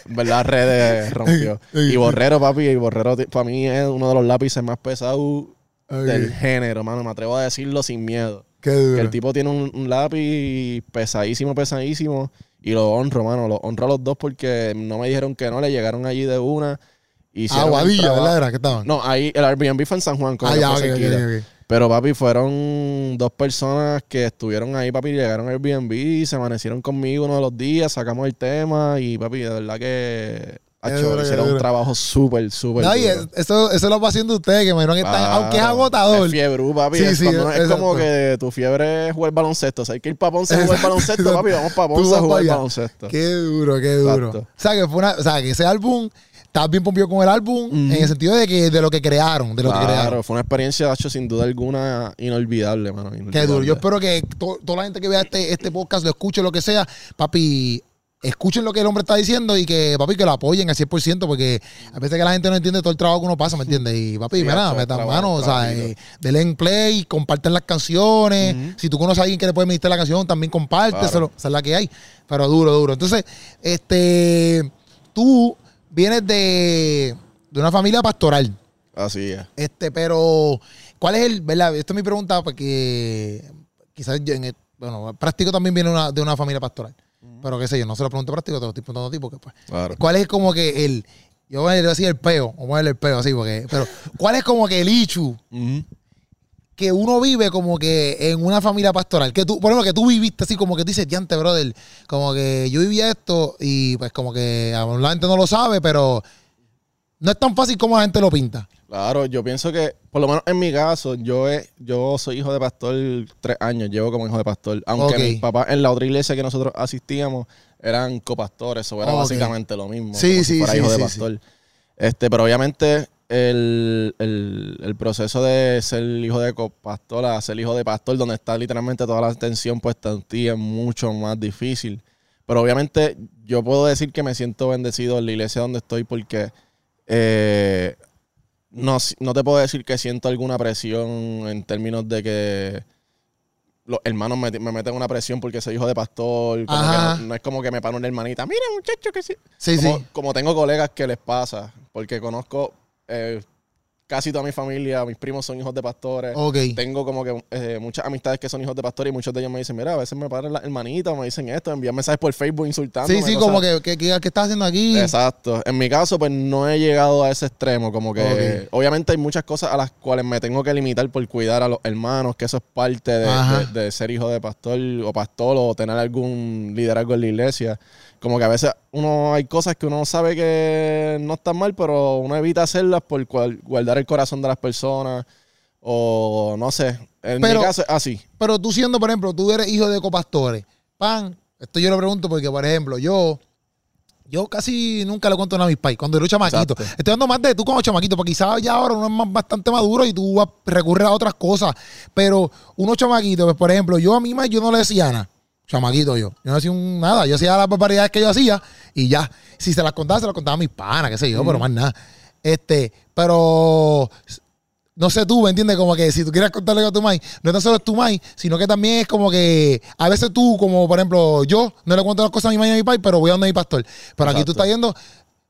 verdad, redes rompió. Y Borrero, papi, y Borrero para mí es uno de los lápices más pesados del género, mano. Me atrevo a decirlo sin miedo.
Qué
Que
duro.
el tipo tiene un, un lápiz pesadísimo, pesadísimo. Y lo honro, mano. Lo honro a los dos porque no me dijeron que no. Le llegaron allí de una. Y trabajo-
¿verdad? Era que estaban.
No, ahí el Airbnb fue en San Juan. Como
ah,
que
ya,
fue
ok, ok,
cerquita.
ok, ok.
Pero papi, fueron dos personas que estuvieron ahí, papi, llegaron al Airbnb, se amanecieron conmigo uno de los días, sacamos el tema y papi, de verdad que
Qué
acho,
duro, qué
hicieron un trabajo súper, súper
No, y eso, eso lo va haciendo ustedes, que me imagino que
Claro.
aunque es agotador.
Es fiebre, papi.
Sí,
es,
sí,
cuando- es como que tu fiebre es jugar baloncesto. O sea, hay que ir para Ponce a jugar baloncesto, papi. Vamos para Ponce a jugar baloncesto.
Qué duro, qué duro.
Exacto.
O sea, que fue una, o sea, que ese álbum, estabas bien pompido con el álbum, en el sentido de que de lo que crearon, de lo que crearon.
Claro, fue una experiencia, hecho, sin duda alguna, inolvidable, mano.
Qué duro. Yo espero que to- toda la gente que vea este, este podcast lo escuche, lo que sea, papi, escuchen lo que el hombre está diciendo y que, papi, que lo apoyen al 100%, porque a veces que la gente no entiende todo el trabajo que uno pasa, ¿me entiendes? Y, papi,
Sí,
mira, metan mano, o sea, eh, denle en play, comparten las canciones. Si tú conoces a alguien que le puede ministrar la canción, también compárteselo.
Claro.
Esa es la que hay. Pero duro, duro. Entonces, este, tú vienes de, de una familia pastoral.
Así es.
Este, pero, ¿cuál es el, verdad? Esta es mi pregunta porque quizás yo en el- bueno, práctico también viene una- de una familia pastoral. Pero qué sé yo, no se lo pregunto a práctico, te lo estoy preguntando a ti porque pues.
Claro.
¿Cuál es como que el, yo voy a decir el peo, vamos a ponerle el peo así porque, pero, ¿cuál es como que el ichu que uno vive como que en una familia pastoral? Que tú, por ejemplo, que tú viviste así como que tú dices, diante, brother, como que yo vivía esto y pues como que a la gente no lo sabe, pero no es tan fácil como la gente lo pinta.
Claro, yo pienso que, por lo menos en mi caso, yo he, yo soy hijo de pastor tres años, llevo como hijo de pastor. Aunque
Ok.
mis papás en la otra iglesia que nosotros asistíamos eran copastores, o era básicamente lo mismo.
Sí,
como
sí,
si fuera
sí,
hijo de pastor. Este, pero obviamente el, el- el proceso de ser hijo de copastor a ser hijo de pastor, donde está literalmente toda la atención puesta en ti, es mucho más difícil. Pero obviamente yo puedo decir que me siento bendecido en la iglesia donde estoy porque eh, no, no te puedo decir que siento alguna presión en términos de que los hermanos me, me meten una presión porque soy hijo de pastor. como que no, no es como que me para una hermanita. Mira, muchacho, que sí.
Sí,
como,
sí.
como tengo colegas que les pasa, porque conozco eh, casi toda mi familia, mis primos son hijos de pastores.
Ok.
Tengo como que eh, muchas amistades que son hijos de pastores y muchos de ellos me dicen, mira, a veces me paran las hermanitas, me dicen esto, envían mensajes por Facebook insultando.
Sí, sí, como que, que, que- ¿qué estás haciendo aquí?
Exacto. En mi caso, pues no he llegado a ese extremo. Como que, obviamente, hay muchas cosas a las cuales me tengo que limitar por cuidar a los hermanos, que eso es parte de- de ser hijo de pastor o pastor o tener algún liderazgo en la iglesia. Como que a veces uno hay cosas que uno sabe que no están mal, pero uno evita hacerlas por cual- guardar el corazón de las personas. O no sé. En
Pero-
mi caso es así.
Pero tú siendo, por ejemplo, tú eres hijo de copastores. Pan, esto yo lo pregunto porque, por ejemplo, yo, Yo casi nunca le cuento nada a mis pais cuando era chamaquito.
Exacto.
Estoy dando más de tú como chamaquito, porque quizás ya ahora uno es más, bastante maduro y tú recurres a otras cosas. Pero uno chamaquito, pues por ejemplo, yo a mi mamá yo no le decía nada. Chamaquito yo. Yo no hacía un- nada. Yo hacía las barbaridades que yo hacía y ya. Si se las contaba, se las contaba a mis panas, qué sé yo, pero más nada. Este, pero no sé tú, ¿me entiendes? Como que si tú quieres contarle a tu mai, no tan solo es tu mai, sino que también es como que a veces tú, como por ejemplo, yo no le cuento las cosas a mi mai y a mi pai, pero voy a donde mi pastor. Pero aquí tú estás yendo,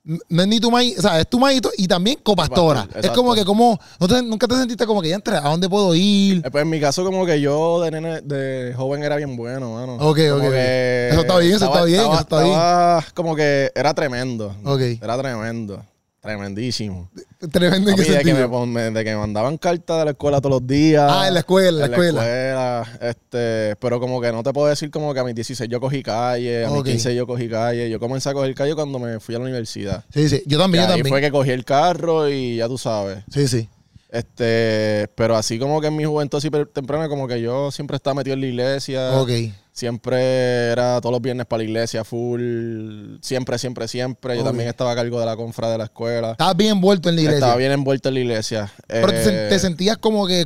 no es ni tu mai, o sea, es tu mai y, también copastora.
Copastor,
Es
exacto.
como que como, no te- nunca te sentiste como que ya entre, ¿a dónde puedo ir?
Eh, Pues en mi caso, como que yo de nene, de joven era bien bueno, mano.
Ok,
Como
ok,
que
Eso está bien, eso está bien, eso está bien.
estaba como que era tremendo.
Ok.
Era tremendo. Tremendísimo.
Tremendo en
Papi,
qué
de, que me, de que me mandaban cartas de la escuela todos los días.
Ah, en la escuela, en la escuela.
escuela, este, pero como que no te puedo decir como que a mis 16 yo cogí calle, a mis 15 yo cogí calle. Yo comencé a coger calle cuando me fui a la universidad.
Sí, sí, yo
Y
también, yo
ahí
también.
fue que cogí el carro y ya tú sabes.
Sí, sí.
Este, pero así como que en mi juventud así temprana, como que yo siempre estaba metido en la iglesia.
Ok.
Siempre era todos los viernes para la iglesia, full. Siempre, siempre, siempre. Yo también estaba a cargo de la confra de la escuela.
Estabas bien envuelto en la iglesia.
Estaba bien envuelto en la iglesia.
Pero te,
Eh,
te sentías como que,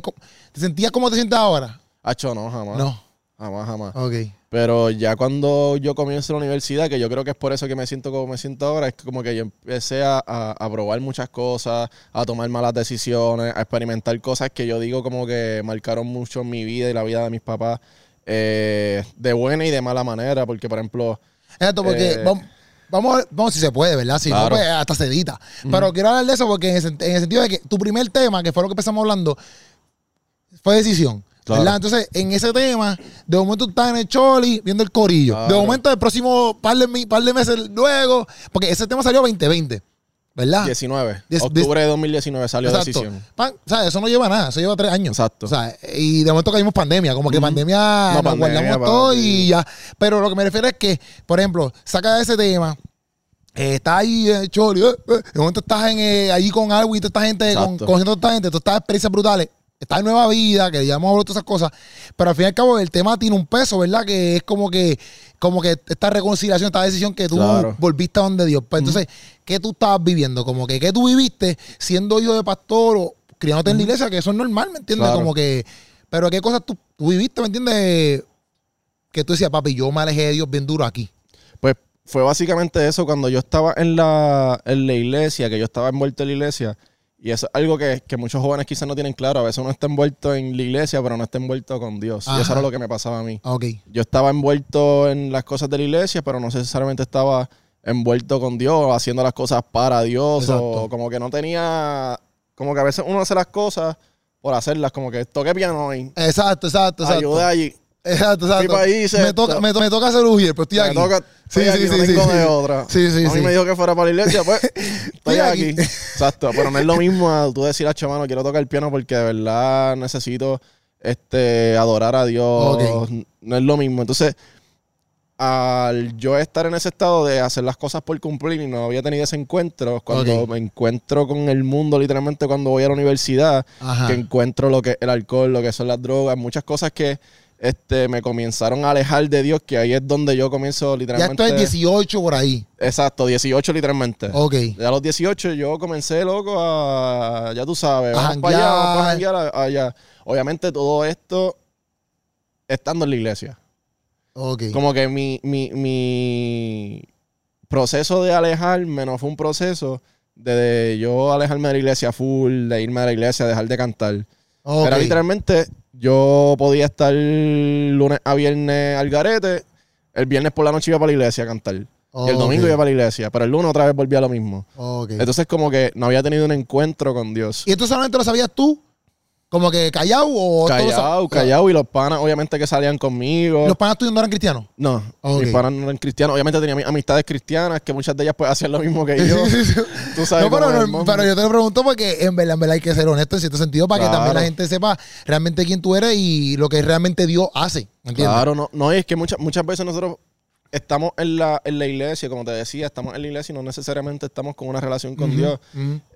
te sentías como te sientes ahora.
Hacho, no, jamás.
No.
Jamás, jamás.
Ok.
Pero ya cuando yo comienzo la universidad, que yo creo que es por eso que me siento como me siento ahora, es como que yo empecé a, a- a probar muchas cosas, a tomar malas decisiones, a experimentar cosas que yo digo como que marcaron mucho mi vida y la vida de mis papás, eh, de buena y de mala manera, porque por ejemplo,
Exacto, porque
Eh,
vamos, vamos, vamos si se puede, ¿verdad? Si no,
Claro.
pues hasta se edita. Pero quiero hablar de eso porque en el, sen- en el sentido de que tu primer tema, que fue lo que empezamos hablando, fue decisión. Entonces, en ese tema, de momento tú estás en el Choli viendo el corillo.
Claro.
De momento, el próximo par de, par de meses luego, porque ese tema salió 2020, ¿verdad?
19,
Diez-
octubre de 2019 salió
Exacto.
Decisión.
Pan- o sea, eso no lleva nada, eso lleva tres años.
Exacto.
O sea, y de momento caímos pandemia, como que pandemia
No,
nos
pandemia,
guardamos todo y ya. Pero lo que me refiero es que, por ejemplo, saca ese tema, eh, está ahí, eh, Choli, eh, eh, de momento estás en, eh, ahí con Alwin, toda esta gente, con, conociendo a esta gente, todas estas experiencias brutales. Está en nueva vida, que ya hemos hablado de todas esas cosas, pero al fin y al cabo el tema tiene un peso, ¿verdad? Que es como que, como que esta reconciliación, esta decisión que tú
Claro.
volviste a donde Dios. Pues entonces, ¿qué tú estabas viviendo? Como que, ¿qué tú viviste siendo hijo de pastor o criándote en la iglesia? Que eso es normal, ¿me entiendes?
Claro.
Como que, pero ¿qué cosas tú, tú viviste, ¿me entiendes? Que tú decías, papi, yo me alejé de Dios bien duro aquí.
Pues fue básicamente eso cuando yo estaba en la, en la iglesia, que yo estaba envuelto en la iglesia. Y eso es algo que, que muchos jóvenes quizás no tienen claro. A veces uno está envuelto en la iglesia, pero no está envuelto con Dios. Y eso era lo que me pasaba a mí.
Ok.
Yo estaba envuelto en las cosas de la iglesia, pero no necesariamente estaba envuelto con Dios, haciendo las cosas para Dios.
Exacto.
O como que no tenía. Como que a veces uno hace las cosas por hacerlas. Como que toque piano hoy.
Exacto, exacto, exacto.
Ayuda allí.
Exacto, exacto. Me, toca, me, to- me toca ser Ujier, pero estoy
Me
aquí.
toca,
Sí,
estoy
sí,
aquí, no
sí,
tengo
sí,
de otra.
Sí, sí,
a mí
sí.
me dijo que fuera para la iglesia, pues estoy
aquí.
aquí. Exacto, pero no es lo mismo a tú decir a chamano, quiero tocar el piano porque de verdad necesito este adorar a Dios. No es lo mismo. Entonces, al yo estar en ese estado de hacer las cosas por cumplir y no había tenido ese encuentro, cuando me encuentro con el mundo, literalmente cuando voy a la universidad,
Ajá.
que encuentro lo que es el alcohol, lo que son las drogas, muchas cosas que este, me comenzaron a alejar de Dios, que ahí es donde yo comienzo
Ya
literalmente.
esto es 18 por ahí.
Exacto, 18 literalmente.
Ok.
Ya a los 18 yo comencé, loco, a, ya tú sabes,
A
vamos para allá, vamos para janguear a- allá. Obviamente todo esto estando en la iglesia.
Ok.
Como que mi, mi, mi proceso de alejarme no fue un proceso de, de yo alejarme de la iglesia full, de irme a la iglesia, dejar de cantar.
Ok.
Era literalmente, yo podía estar lunes a viernes al garete, el viernes por la noche iba para la iglesia a cantar. Y el domingo
Ok.
iba para la iglesia, pero el lunes otra vez volvía a lo mismo.
Ok.
Entonces como que no había tenido un encuentro con Dios.
¿Y esto solamente lo sabías tú? ¿Como que callado o sab-
callado, y los panas obviamente que salían conmigo.
¿Los panas tuyos no eran cristianos?
No,
Ok.
mis panas no eran cristianos. Obviamente tenía mis amistades cristianas, que muchas de ellas pues hacían lo mismo que yo. Tú sabes
No, pero, no, pero yo te lo pregunto porque en verdad, en verdad hay que ser honesto en cierto sentido para que también la gente sepa realmente quién tú eres y lo que realmente Dios hace. ¿Entiendes?
Claro, no, no, es que muchas, muchas veces nosotros estamos en la, en la iglesia, como te decía, estamos en la iglesia y no necesariamente estamos con una relación con Dios.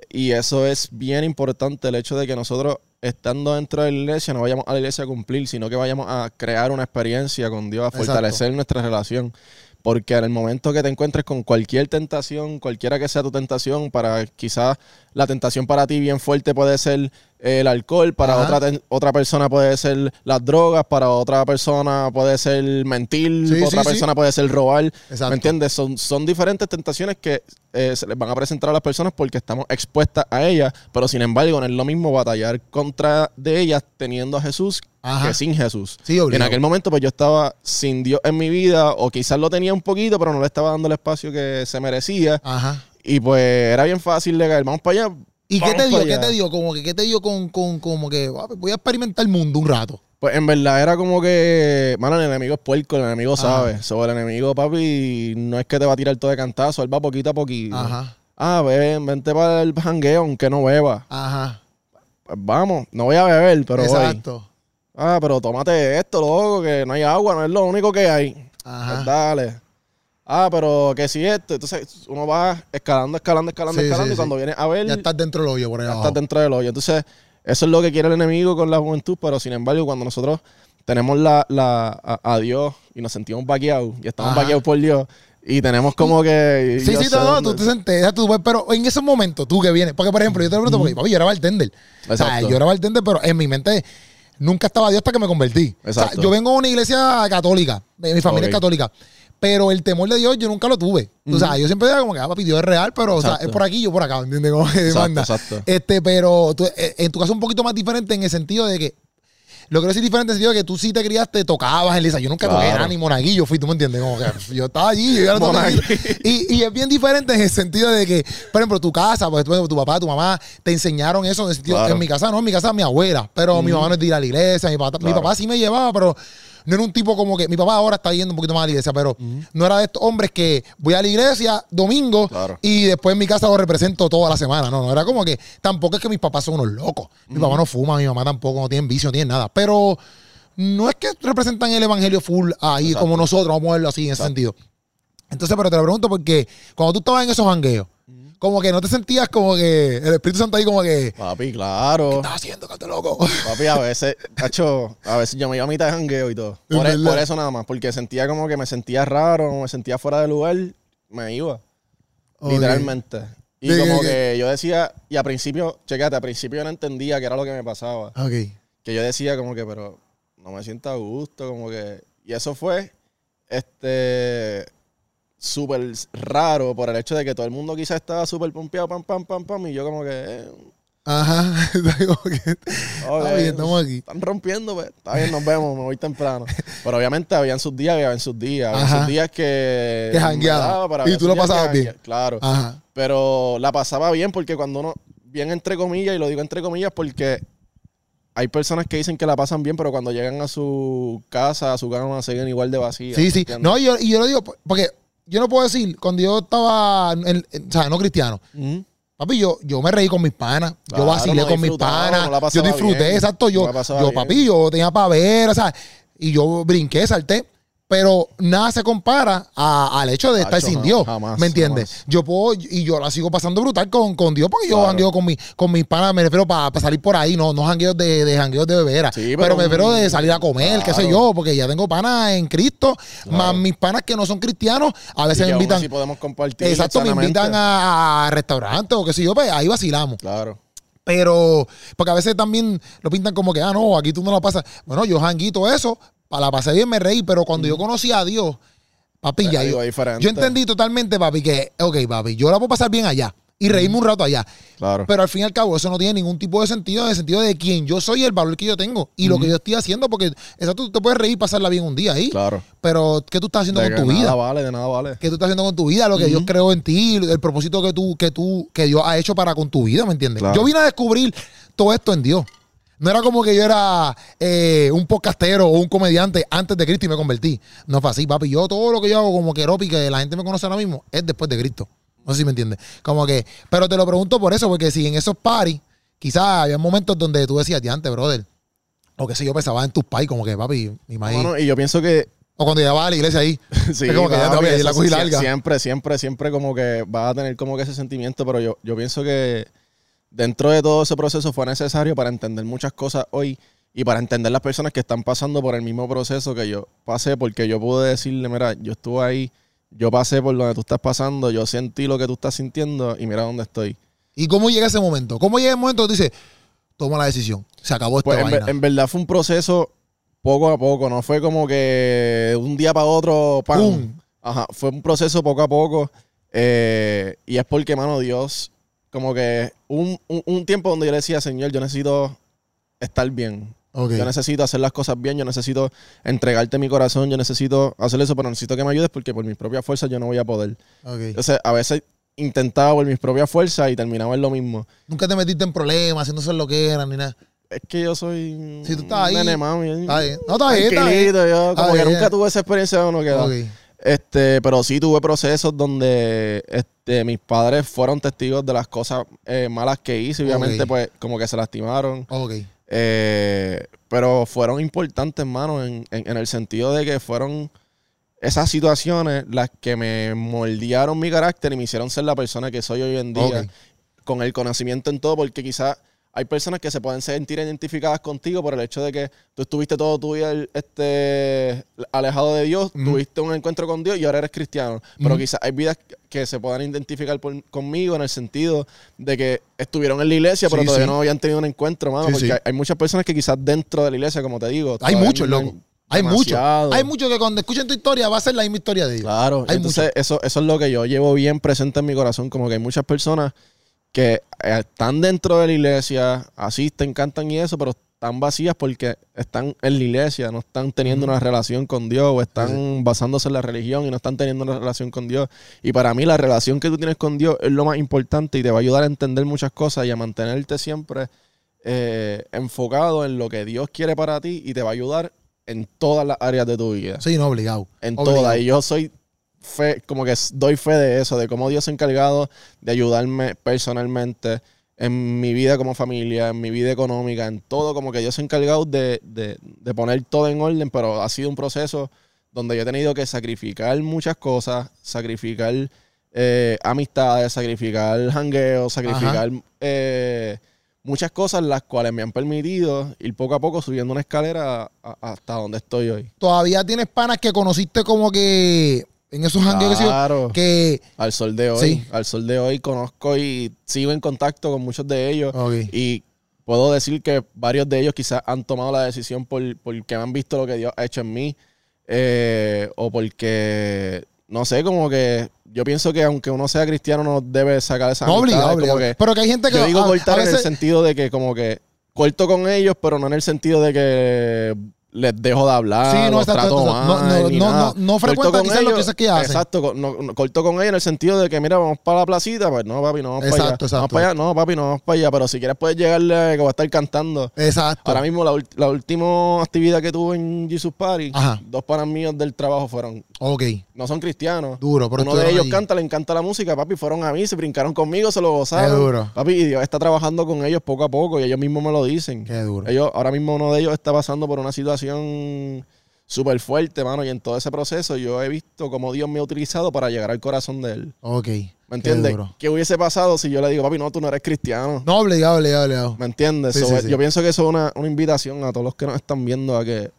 Y eso es bien importante, el hecho de que nosotros, estando dentro de la iglesia, no vayamos a la iglesia a cumplir, sino que vayamos a crear una experiencia con Dios, a
Exacto.
fortalecer nuestra relación. Porque en el momento que te encuentres con cualquier tentación, cualquiera que sea tu tentación, para quizás la tentación para ti bien fuerte puede ser el alcohol, para otra, otra persona puede ser las drogas, para otra persona puede ser mentir, otra persona puede ser robar. ¿Me entiendes? Son, son diferentes tentaciones que eh, se les van a presentar a las personas porque estamos expuestas a ellas, pero sin embargo no es lo mismo batallar contra de ellas teniendo a Jesús que sin Jesús. en aquel momento pues yo estaba sin Dios en mi vida o quizás lo tenía un poquito, pero no le estaba dando el espacio que se merecía. Y pues era bien fácil de caer, vamos para allá,
¿Y qué te dio? ¿Qué te dio? Como que, ¿qué te dio con, con como que ah, voy a experimentar el mundo un rato?
Pues en verdad era como que, mano, el enemigo es puerco, el enemigo sabe. Sobre el enemigo, papi, no es que te va a tirar todo de cantazo, él va poquito a poquito. Ajá. Ah, ven, vente para el jangueo, aunque no beba. Ajá. Pues vamos, no voy a beber, pero Exacto. Ah, pero tómate esto, loco, que no hay agua, no es lo único que hay. Ajá. Pues dale. Ah, pero que si esto. Entonces uno va escalando, escalando, escalando, escalando. y cuando viene a ver.
Ya estás dentro del hoyo, por ahí
Ya estás dentro del hoyo. Entonces, eso es lo que quiere el enemigo con la juventud. Pero sin embargo, cuando nosotros tenemos la, la a, Dios y nos sentimos vaqueados y estamos vaqueados por Dios. Y tenemos como que.
Sí, sí, no, tú te sentías, tú, pero en ese momento, tú que vienes. Porque, por ejemplo, yo te pregunto, porque papi, yo era bartender. O sea, yo era bartender, pero en mi mente nunca estaba Dios hasta que me convertí. O sea, yo vengo a una iglesia católica. Mi familia es católica. Pero el temor de Dios yo nunca lo tuve. O sea, yo siempre digo como que, ah, papi, Dios es real, pero o sea, es por aquí, yo por acá, ¿entiendes? Como que demanda. Exacto, Este, pero eh, en tu caso es un poquito más diferente en el sentido de que lo que es diferente en el sentido de que tú sí te criaste, tocabas en Lisa. Yo nunca toqué nada ni monaguillo fui, ¿tú me entiendes? Como que yo estaba allí, yo ya y, y es bien diferente en el sentido de que, por ejemplo, tu casa, pues tu papá, tu mamá te enseñaron eso en el sentido. En mi casa no, en mi casa mi abuela, pero mi mamá no es de ir a la iglesia, mi papá, mi papá sí me llevaba, pero no era un tipo como que mi papá ahora está yendo un poquito más a la iglesia, pero no era de estos hombres que voy a la iglesia domingo y después en mi casa lo represento toda la semana. No, no era como que tampoco es que mis papás son unos locos. Mi papá no fuma, mi mamá tampoco no tiene vicio, no tiene nada. Pero no es que representan el evangelio full ahí como nosotros, vamos a verlo así en ese sentido. Entonces, pero te lo pregunto porque cuando tú estabas en esos jangueos, como que no te sentías como que el Espíritu Santo ahí como que...
Papi, claro. ¿Qué
estás haciendo, canto loco?
Papi, a veces, cacho, a veces yo me iba a mitad de jangueo y todo. Por, e, por, eso nada más, porque sentía como que me sentía raro, me sentía fuera de lugar, me iba. Literalmente. Y como que yo decía, y a principio, checate, a principio yo no entendía qué era lo que me pasaba. Ok. Que yo decía como que, pero no me siento a gusto, como que... Y eso fue, este súper raro por el hecho de que todo el mundo quizás estaba súper pompeado, pam, pam, pam, pam, y yo como que... Eh,
Ajá, está bien, estamos aquí.
Están rompiendo, pues. Está bien, nos vemos, me voy temprano. Pero obviamente habían sus días habían sus días. Habían sus días que.
Que. Y tú lo pasabas bien.
Claro. Ajá. Pero la pasaba bien porque cuando uno. Bien entre comillas, y lo digo entre comillas porque hay personas que dicen que la pasan bien, pero cuando llegan a su casa, a su cama, siguen igual de vacías.
Sí, sí. No, yo, y yo lo digo porque yo no puedo decir, cuando yo estaba, en, o sea, no cristiano, papi, yo, yo me reí con mis panas, yo vacilé con mis panas, yo disfruté, exacto, yo, yo papi, yo tenía para ver, o sea, y yo brinqué, salté. Pero nada se compara al hecho de estar sin Dios. ¿Me entiendes? Yo puedo, y yo la sigo pasando brutal con, con Dios, porque yo jangueo con, mi, con mis panas, me refiero para salir por ahí, no, no jangueos de, de de bebera. pero, me refiero de salir a comer, qué sé yo, porque ya tengo panas en Cristo, más mis panas que no son cristianos, a veces me invitan.
podemos compartir.
Exacto, me invitan a, restaurantes o qué sé yo, pues ahí vacilamos.
Claro.
Pero, porque a veces también lo pintan como que, ah, no, aquí tú no lo pasas. Bueno, yo janguito eso, para la pasé bien, me reí, pero cuando yo conocí a Dios, papi, ya yo, yo entendí totalmente, papi, que, ok, papi, yo la puedo pasar bien allá y reírme un rato allá. Claro. Pero al fin y al cabo, eso no tiene ningún tipo de sentido, en el sentido de quién yo soy, el valor que yo tengo y lo que yo estoy haciendo, porque exacto, tú te puedes reír y pasarla bien un día ahí.
Claro.
Pero, ¿qué tú estás haciendo con tu vida?
De nada vale, de nada vale.
¿Qué tú estás haciendo con tu vida? Lo que Dios creó en ti, el propósito que tú, que tú, que Dios ha hecho para con tu vida, ¿me entiendes? Yo vine a descubrir todo esto en Dios. No era como que yo era eh, un podcastero o un comediante antes de Cristo y me convertí. No fue así, papi. Yo todo lo que yo hago como que y que la gente me conoce ahora mismo, es después de Cristo. No sé si me entiendes. Como que, pero te lo pregunto por eso, porque si en esos paris, quizás había momentos donde tú decías, antes, brother, o que sé yo pensaba en tus pais, como que, papi, mi
Bueno, y yo pienso que
o cuando ya va a la iglesia ahí. sí, es como que ya
la larga. Siempre, siempre, siempre como que vas a tener como que ese sentimiento, pero yo, yo pienso que dentro de todo ese proceso fue necesario para entender muchas cosas hoy y para entender las personas que están pasando por el mismo proceso que yo pasé, porque yo pude decirle, mira, yo estuve ahí yo pasé por donde tú estás pasando, yo sentí lo que tú estás sintiendo y mira dónde estoy.
¿Y cómo llega ese momento? ¿Cómo llega el momento que dice, toma la decisión, se acabó esta
Pues en,
vaina?
ver- en verdad fue un proceso poco a poco, no fue como que un día para otro, ¡pam!
¡Pum!
Ajá, fue un proceso poco a poco. eh, y es porque, mano, Dios, como que un, un- un tiempo donde yo le decía, Señor, yo necesito estar bien.
Ok.
Yo necesito hacer las cosas bien, yo necesito entregarte mi corazón, yo necesito hacer eso, pero necesito que me ayudes porque por mis propias fuerzas yo no voy a poder. Entonces, a veces intentaba por mis propias fuerzas y terminaba en lo mismo.
Nunca te metiste en problemas, haciéndose lo que eran ni nada.
Es que yo soy
Si tú estás ahí,
nene mami.
Está bien. No, está bien, está bien.
tranquilito, yo
Está
como que
bien.
nunca tuve esa experiencia de uno que. Este, pero sí tuve procesos donde este, mis padres fueron testigos de las cosas eh, malas que hice. Obviamente, pues, como que se lastimaron.
Ok.
Eh, pero fueron importantes, hermano, en, en- en el sentido de que fueron esas situaciones las que me moldearon mi carácter y me hicieron ser la persona que soy hoy en día. Con el conocimiento en todo, porque quizás hay personas que se pueden sentir identificadas contigo por el hecho de que tú estuviste todo tu vida este, alejado de Dios, tuviste un encuentro con Dios y ahora eres cristiano. Pero quizás hay vidas que se puedan identificar por- conmigo en el sentido de que estuvieron en la iglesia, pero todavía
sí.
no habían tenido un encuentro, mano.
Sí,
porque
sí.
Hay, hay muchas personas que quizás dentro de la iglesia, como te digo,
Hay muchos, loco. Hay muchos. Hay muchos que cuando escuchen tu historia va a ser la misma historia de ellos.
Claro,
Hay
entonces eso, eso es lo que yo llevo bien presente en mi corazón, como que hay muchas personas que eh, están dentro de la iglesia, asisten, cantan y eso, pero están vacías porque están en la iglesia, no están teniendo una relación con Dios o están basándose en la religión y no están teniendo una relación con Dios. Y para mí la relación que tú tienes con Dios es lo más importante y te va a ayudar a entender muchas cosas y a mantenerte siempre eh, enfocado en lo que Dios quiere para ti y te va a ayudar en todas las áreas de tu vida
Sí, no, obligado.
en
Obligado.
todas. Y yo soy fe, como que doy fe de eso, de cómo Dios se ha encargado de ayudarme personalmente en mi vida como familia, en mi vida económica, en todo, como que Dios se ha encargado de, de- de poner todo en orden, pero ha sido un proceso donde yo he tenido que sacrificar muchas cosas, sacrificar eh, amistades, sacrificar jangueos, sacrificar eh, muchas cosas las cuales me han permitido ir poco a poco subiendo una escalera a- a- hasta donde estoy hoy.
Todavía tienes panas que conociste como que en esos jangueos
Claro.
que
Al sol de hoy.
Sí.
Al sol de hoy conozco y sigo en contacto con muchos de ellos. Y puedo decir que varios de ellos quizás han tomado la decisión por, porque han visto lo que Dios ha hecho en mí. eh, o porque, no sé, como que yo pienso que aunque uno sea cristiano no debe sacar esa
no obligado,
que
Pero que hay gente que
yo digo
a-
en el sentido de que como que corto con ellos, pero no en el sentido de que les dejo de hablar,
Sí, no,
los
exacto,
trato
exacto. No,
mal,
no,
ni
no,
nada.
no, no
Corto
frecuenta
con
quizás lo
ellos,
que, hacen.
Exacto, no, no, corto con ellos en el sentido de que, mira, vamos para la placita, pues no, papi, no vamos para allá.
Exacto, exacto.
Vamos para allá, no, papi, no vamos para allá, pero si quieres puedes llegarle que voy a estar cantando.
Exacto.
Ahora mismo la, la última actividad que tuve en Jesus Party,
Ajá.
dos panas míos del trabajo fueron,
Ok,
no son cristianos.
duro. Pero
Uno de ellos canta, le encanta la música, papi, fueron a mí, se brincaron conmigo, se lo
Qué
gozaron.
duro.
Papi, y Dios está trabajando con ellos poco a poco y ellos mismos me lo dicen.
Qué duro.
Ellos, ahora mismo uno de ellos está pasando por una situación súper fuerte, mano, y en todo ese proceso yo he visto cómo Dios me ha utilizado para llegar al corazón de él.
Ok.
¿Me entiendes? ¿Qué hubiese pasado si yo le digo, papi, no, tú no eres cristiano?
No, obligado, obligado, obligado.
¿Me entiendes?
Sí,
So,
sí, sí.
Yo pienso que eso es una, una invitación a todos los que nos están viendo a que,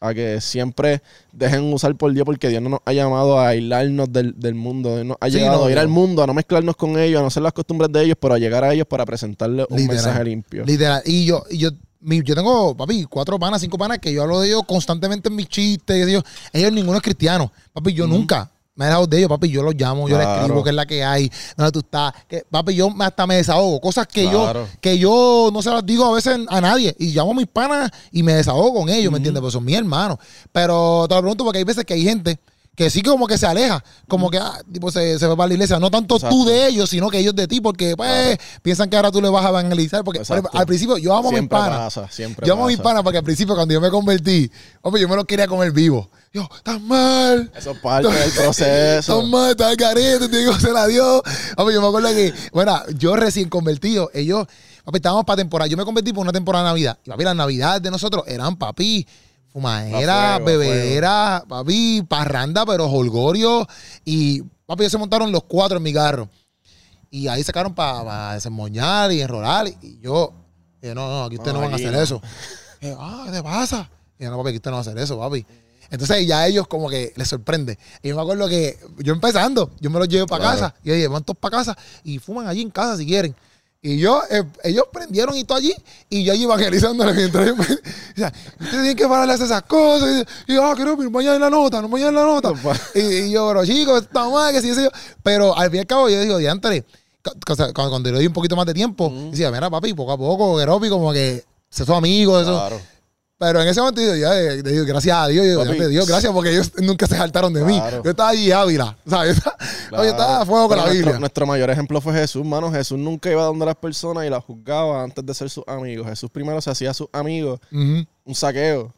a que siempre dejen usar por Dios, porque Dios no nos ha llamado a aislarnos del, del mundo. Dios nos ha llegado
no,
a ir
no.
al mundo, a no mezclarnos con ellos, a no hacer las costumbres de ellos, pero a llegar a ellos para presentarles un
Literal.
mensaje limpio.
Literal. Y yo, y yo, mi- yo tengo, papi, cuatro panas, cinco panas que yo hablo de ellos constantemente en mis chistes. Ellos, ellos ninguno es cristiano. Papi, yo nunca me he dejado de ellos, papi. Yo los llamo, yo les escribo qué es la que hay, dónde tú estás. Que, papi, yo hasta me desahogo. Cosas que
Claro.
yo que yo no se las digo a veces a nadie. Y llamo a mis panas y me desahogo con ellos, ¿me entiendes? Pues son mis hermanos. Pero te lo pregunto porque hay veces que hay gente que sí como que se aleja, como que ah, tipo se, se va para la iglesia, no tanto
Exacto.
tú de ellos, sino que ellos de ti, porque pues piensan que ahora tú le vas a evangelizar, porque
Exacto.
al principio yo amo a mis panas, yo amo a mis panas porque al principio cuando yo me convertí, hombre, yo me lo quería comer vivo, yo, estás mal,
Eso es parte del proceso.
estás mal, al carete, te digo, se la dio, hombre, yo me acuerdo que, bueno, yo recién convertido, ellos, papi, estábamos para temporada, yo me convertí por una temporada de Navidad, y papi, las Navidades de nosotros eran, papi, fumadera, bebedera, papi, parranda, pero holgorio. Y papi, ellos se montaron los cuatro en mi carro. Y ahí sacaron para desemmoñar y enrolar. Y yo, eh, no, no, aquí ustedes no,
No,
van a hacer
no.
eso. Y yo, ah, ¿qué te pasa? Y yo, no, papi, aquí ustedes no van a hacer eso, papi. Entonces ya a ellos como que les sorprende. Y yo me acuerdo que yo empezando, yo me los llevo para
Claro.
casa. Y yo dije, van todos para casa y fuman allí en casa si quieren. Y yo, eh, ellos prendieron y todo allí, y yo allí evangelizándole mientras yo, o sea, ustedes tienen que pararle a hacer esas cosas. Y, yo, ah, que no, pero vayan en la nota, no vayan en la nota. y, y yo, pero chicos, está mal, que sí, yo. Pero al fin y al cabo, yo digo, diantre, cuando, cuando le doy un poquito más de tiempo, decía, mira, papi, poco a poco, Geropi, como que se son amigos, eso.
Claro.
Pero en ese momento yo ya, eh, digo, gracias a Dios, yo, de Dios, gracias porque ellos nunca se saltaron de mí.
Claro.
Yo estaba allí ávila. Yo estaba,
Claro.
yo estaba a fuego con
Pero
la
nuestro,
Biblia.
nuestro mayor ejemplo fue Jesús, mano. Jesús nunca iba donde las personas y las juzgaba antes de ser sus amigos. Jesús primero se hacía sus amigos un saqueo.